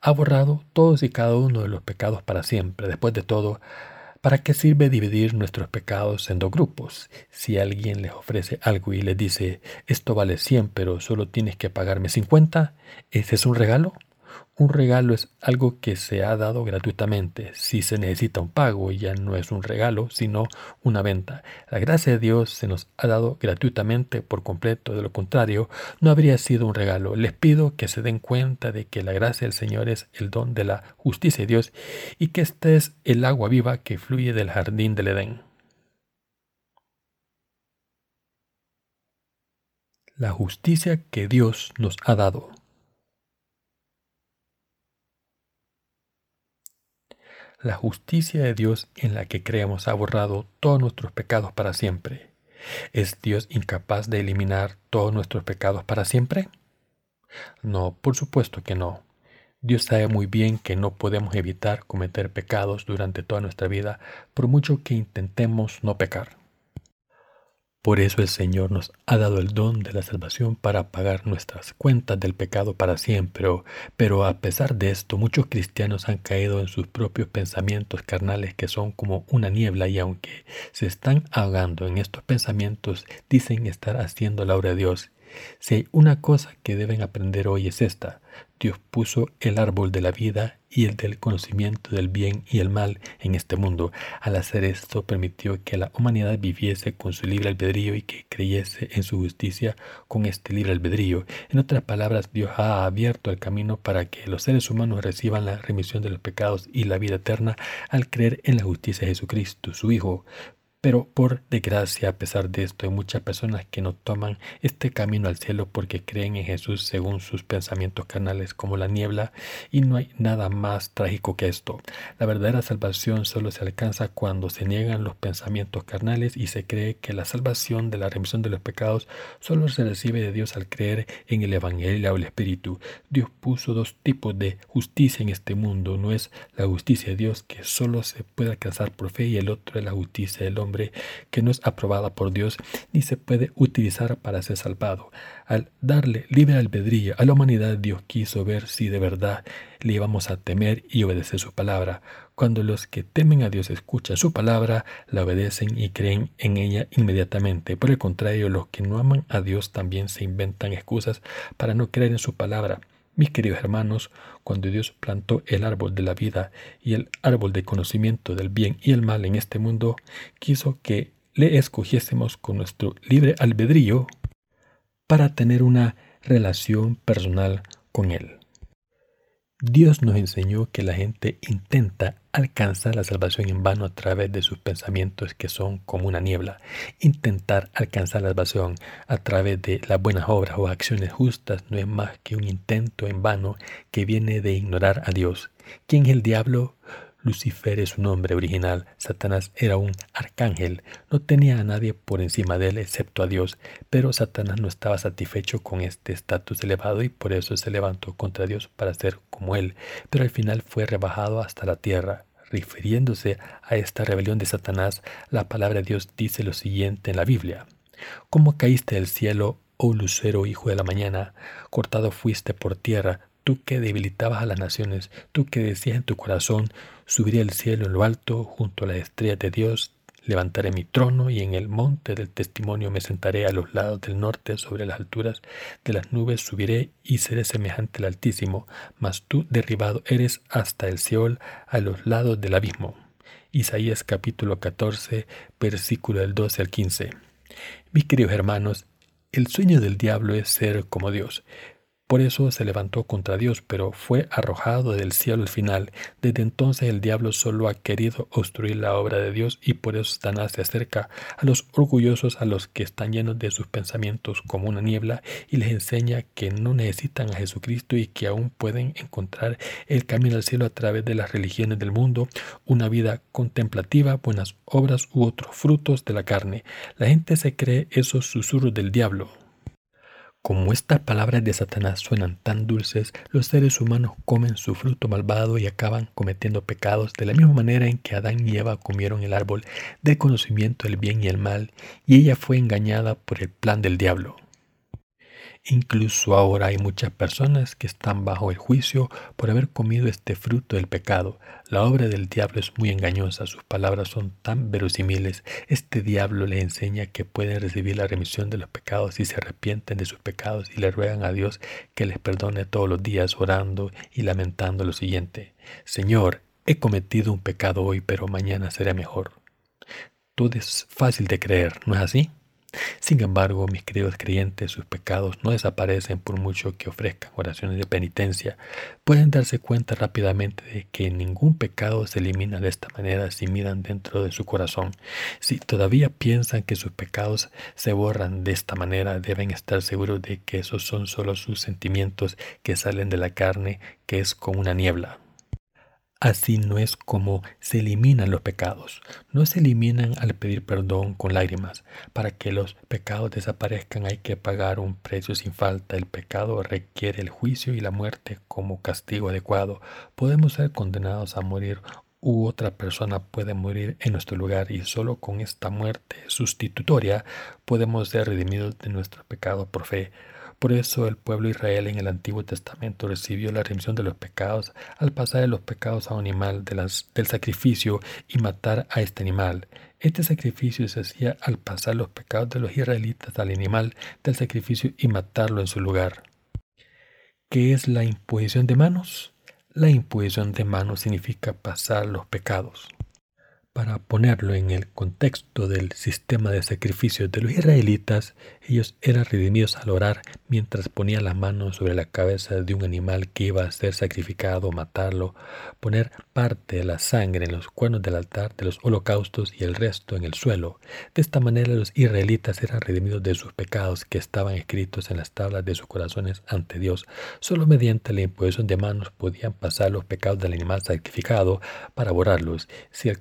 Ha borrado todos y cada uno de los pecados para siempre. Después de todo, ¿Para qué sirve dividir nuestros pecados en dos grupos? Si alguien les ofrece algo y les dice, esto vale 100, pero solo tienes que pagarme 50, ¿ese es un regalo? Un regalo es algo que se ha dado gratuitamente. Si se necesita un pago, ya no es un regalo, sino una venta. La gracia de Dios se nos ha dado gratuitamente por completo. De lo contrario, no habría sido un regalo. Les pido que se den cuenta de que la gracia del Señor es el don de la justicia de Dios y que este es el agua viva que fluye del jardín del Edén. La justicia que Dios nos ha dado. La justicia de Dios en la que creemos ha borrado todos nuestros pecados para siempre. ¿Es Dios incapaz de eliminar todos nuestros pecados para siempre? No, por supuesto que no. Dios sabe muy bien que no podemos evitar cometer pecados durante toda nuestra vida, por mucho que intentemos no pecar. Por eso el Señor nos ha dado el don de la salvación para pagar nuestras cuentas del pecado para siempre. Pero a pesar de esto, muchos cristianos han caído en sus propios pensamientos carnales que son como una niebla y aunque se están ahogando en estos pensamientos, dicen estar haciendo la obra de Dios. Si hay una cosa que deben aprender hoy es esta. Dios puso el árbol de la vida y el del conocimiento del bien y el mal en este mundo. Al hacer esto permitió que la humanidad viviese con su libre albedrío y que creyese en su justicia con este libre albedrío. En otras palabras, Dios ha abierto el camino para que los seres humanos reciban la remisión de los pecados y la vida eterna al creer en la justicia de Jesucristo, su Hijo. Pero por desgracia, a pesar de esto, hay muchas personas que no toman este camino al cielo porque creen en Jesús según sus pensamientos carnales como la niebla y no hay nada más trágico que esto. La verdadera salvación solo se alcanza cuando se niegan los pensamientos carnales y se cree que la salvación de la remisión de los pecados solo se recibe de Dios al creer en el Evangelio o el Espíritu. Dios puso dos tipos de justicia en este mundo. No es la justicia de Dios que solo se puede alcanzar por fe y el otro es la justicia del hombre que no es aprobada por Dios ni se puede utilizar para ser salvado. Al darle libre albedrío a la humanidad, Dios quiso ver si de verdad le íbamos a temer y obedecer su palabra. Cuando los que temen a Dios escuchan su palabra, la obedecen y creen en ella inmediatamente. Por el contrario, los que no aman a Dios también se inventan excusas para no creer en su palabra. Mis queridos hermanos, cuando Dios plantó el árbol de la vida y el árbol de conocimiento del bien y el mal en este mundo, quiso que le escogiésemos con nuestro libre albedrío para tener una relación personal con Él. Dios nos enseñó que la gente intenta alcanzar la salvación en vano a través de sus pensamientos que son como una niebla. Intentar alcanzar la salvación a través de las buenas obras o acciones justas no es más que un intento en vano que viene de ignorar a Dios. ¿Quién es el diablo? Lucifer es su nombre original. Satanás era un arcángel. No tenía a nadie por encima de él excepto a Dios. Pero Satanás no estaba satisfecho con este estatus elevado y por eso se levantó contra Dios para ser como él. Pero al final fue rebajado hasta la tierra. Refiriéndose a esta rebelión de Satanás, la palabra de Dios dice lo siguiente en la Biblia. ¿Cómo caíste del cielo, oh lucero hijo de la mañana? Cortado fuiste por tierra, tú que debilitabas a las naciones, tú que decías en tu corazón, subiré al cielo en lo alto, junto a las estrellas de Dios, levantaré mi trono y en el monte del testimonio me sentaré a los lados del norte, sobre las alturas de las nubes subiré y seré semejante al Altísimo, mas tú derribado eres hasta el Seol, a los lados del abismo. Isaías capítulo 14, versículo del 12 al 15. Mis queridos hermanos, el sueño del diablo es ser como Dios. Por eso se levantó contra Dios, pero fue arrojado del cielo al final. Desde entonces el diablo solo ha querido obstruir la obra de Dios y por eso Satanás se acerca a los orgullosos, a los que están llenos de sus pensamientos como una niebla y les enseña que no necesitan a Jesucristo y que aún pueden encontrar el camino al cielo a través de las religiones del mundo, una vida contemplativa, buenas obras u otros frutos de la carne. La gente se cree esos susurros del diablo. Como estas palabras de Satanás suenan tan dulces, los seres humanos comen su fruto malvado y acaban cometiendo pecados de la misma manera en que Adán y Eva comieron el árbol del conocimiento del bien y el mal, y ella fue engañada por el plan del diablo. Incluso ahora hay muchas personas que están bajo el juicio por haber comido este fruto del pecado. La obra del diablo es muy engañosa, sus palabras son tan verosímiles. Este diablo le enseña que pueden recibir la remisión de los pecados si se arrepienten de sus pecados y le ruegan a Dios que les perdone todos los días orando y lamentando lo siguiente. Señor, he cometido un pecado hoy, pero mañana será mejor. Todo es fácil de creer, ¿no es así? Sin embargo, mis queridos creyentes, sus pecados no desaparecen por mucho que ofrezcan oraciones de penitencia. Pueden darse cuenta rápidamente de que ningún pecado se elimina de esta manera si miran dentro de su corazón. Si todavía piensan que sus pecados se borran de esta manera, deben estar seguros de que esos son solo sus sentimientos que salen de la carne, que es como una niebla. Así no es como se eliminan los pecados. No se eliminan al pedir perdón con lágrimas. Para que los pecados desaparezcan hay que pagar un precio sin falta. El pecado requiere el juicio y la muerte como castigo adecuado. Podemos ser condenados a morir u otra persona puede morir en nuestro lugar y solo con esta muerte sustitutoria podemos ser redimidos de nuestro pecado por fe. Por eso el pueblo de Israel en el Antiguo Testamento recibió la remisión de los pecados al pasar de los pecados a un animal del sacrificio y matar a este animal. Este sacrificio se hacía al pasar los pecados de los israelitas al animal del sacrificio y matarlo en su lugar. ¿Qué es la imposición de manos? La imposición de manos significa pasar los pecados. Para ponerlo en el contexto del sistema de sacrificios de los israelitas, ellos eran redimidos al orar mientras ponían las manos sobre la cabeza de un animal que iba a ser sacrificado, matarlo, poner parte de la sangre en los cuernos del altar de los holocaustos y el resto en el suelo. De esta manera los israelitas eran redimidos de sus pecados que estaban escritos en las tablas de sus corazones ante Dios. Solo mediante la imposición de manos podían pasar los pecados del animal sacrificado para borrarlos. Si el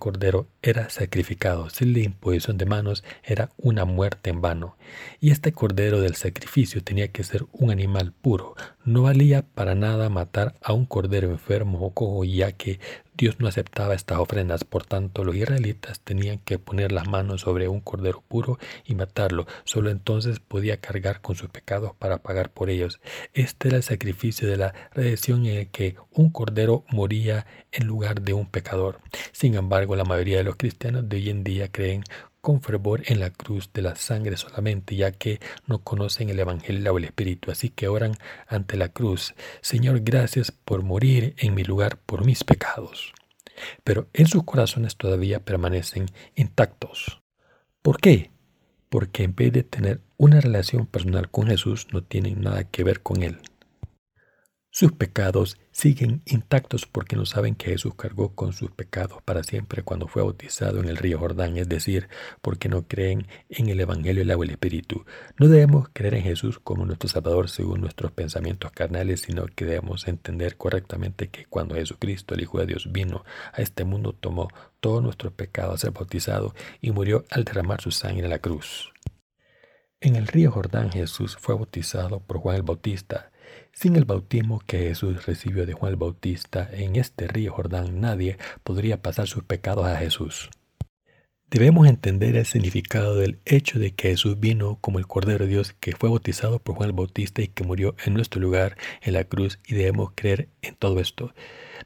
era sacrificado, sin la imposición de manos era una muerte en vano. Y este cordero del sacrificio tenía que ser un animal puro. No valía para nada matar a un cordero enfermo o cojo, ya que Dios no aceptaba estas ofrendas, por tanto los israelitas tenían que poner las manos sobre un cordero puro y matarlo. Solo entonces podía cargar con sus pecados para pagar por ellos. Este era el sacrificio de la redención en el que un cordero moría en lugar de un pecador. Sin embargo, la mayoría de los cristianos de hoy en día creen con fervor en la cruz de la sangre solamente, ya que no conocen el Evangelio o el Espíritu. Así que oran ante la cruz, Señor, gracias por morir en mi lugar por mis pecados. Pero en sus corazones todavía permanecen intactos. ¿Por qué? Porque en vez de tener una relación personal con Jesús, no tienen nada que ver con Él. Sus pecados siguen intactos porque no saben que Jesús cargó con sus pecados para siempre cuando fue bautizado en el río Jordán, es decir, porque no creen en el Evangelio, el agua y el Espíritu. No debemos creer en Jesús como nuestro Salvador según nuestros pensamientos carnales, sino que debemos entender correctamente que cuando Jesucristo, el Hijo de Dios, vino a este mundo, tomó todos nuestros pecados al ser bautizado y murió al derramar su sangre en la cruz. En el río Jordán Jesús fue bautizado por Juan el Bautista sin el bautismo que Jesús recibió de Juan el Bautista en este río Jordán, nadie podría pasar sus pecados a Jesús. Debemos entender el significado del hecho de que Jesús vino como el Cordero de Dios que fue bautizado por Juan el Bautista y que murió en nuestro lugar en la cruz y debemos creer en todo esto.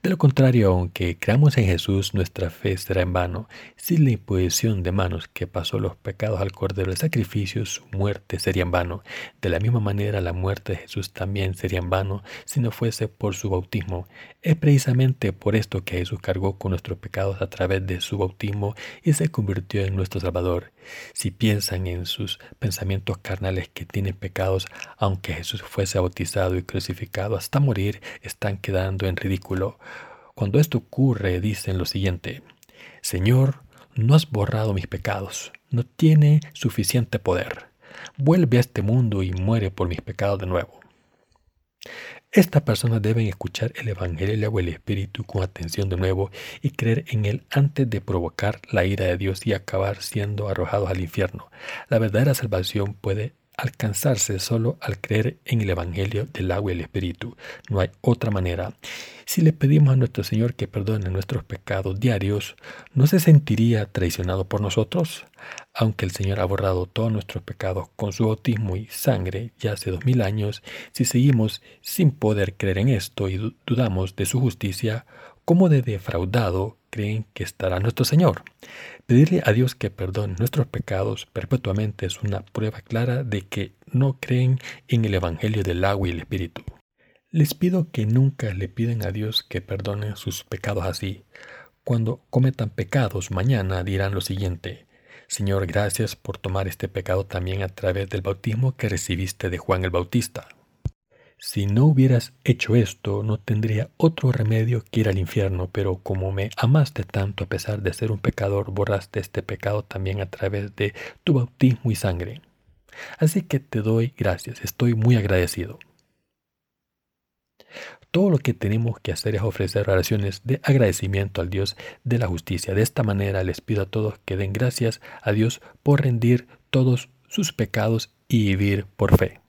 De lo contrario, aunque creamos en Jesús, nuestra fe será en vano. Sin la imposición de manos que pasó los pecados al Cordero del sacrificio, su muerte sería en vano. De la misma manera, la muerte de Jesús también sería en vano si no fuese por su bautismo. Es precisamente por esto que Jesús cargó con nuestros pecados a través de su bautismo y se convirtió en nuestro Salvador. Si piensan en sus pensamientos carnales que tienen pecados, aunque Jesús fuese bautizado y crucificado hasta morir, están quedando en ridículo. Cuando esto ocurre, dicen lo siguiente, Señor, no has borrado mis pecados, no tiene suficiente poder. Vuelve a este mundo y muere por mis pecados de nuevo. Estas personas deben escuchar el Evangelio o el Espíritu con atención de nuevo y creer en él antes de provocar la ira de Dios y acabar siendo arrojados al infierno. La verdadera salvación puede alcanzarse solo al creer en el Evangelio del agua y el Espíritu. No hay otra manera. Si le pedimos a nuestro Señor que perdone nuestros pecados diarios, ¿no se sentiría traicionado por nosotros? Aunque el Señor ha borrado todos nuestros pecados con su bautismo y sangre ya hace dos mil años, si seguimos sin poder creer en esto y dudamos de su justicia, ¿cómo de defraudado creen que estará nuestro Señor? Pedirle a Dios que perdone nuestros pecados perpetuamente es una prueba clara de que no creen en el Evangelio del agua y el Espíritu. Les pido que nunca le piden a Dios que perdone sus pecados así. Cuando cometan pecados mañana dirán lo siguiente, Señor, gracias por tomar este pecado también a través del bautismo que recibiste de Juan el Bautista. Si no hubieras hecho esto, no tendría otro remedio que ir al infierno, pero como me amaste tanto a pesar de ser un pecador, borraste este pecado también a través de tu bautismo y sangre. Así que te doy gracias, estoy muy agradecido. Todo lo que tenemos que hacer es ofrecer oraciones de agradecimiento al Dios de la justicia. De esta manera les pido a todos que den gracias a Dios por rendir todos sus pecados y vivir por fe.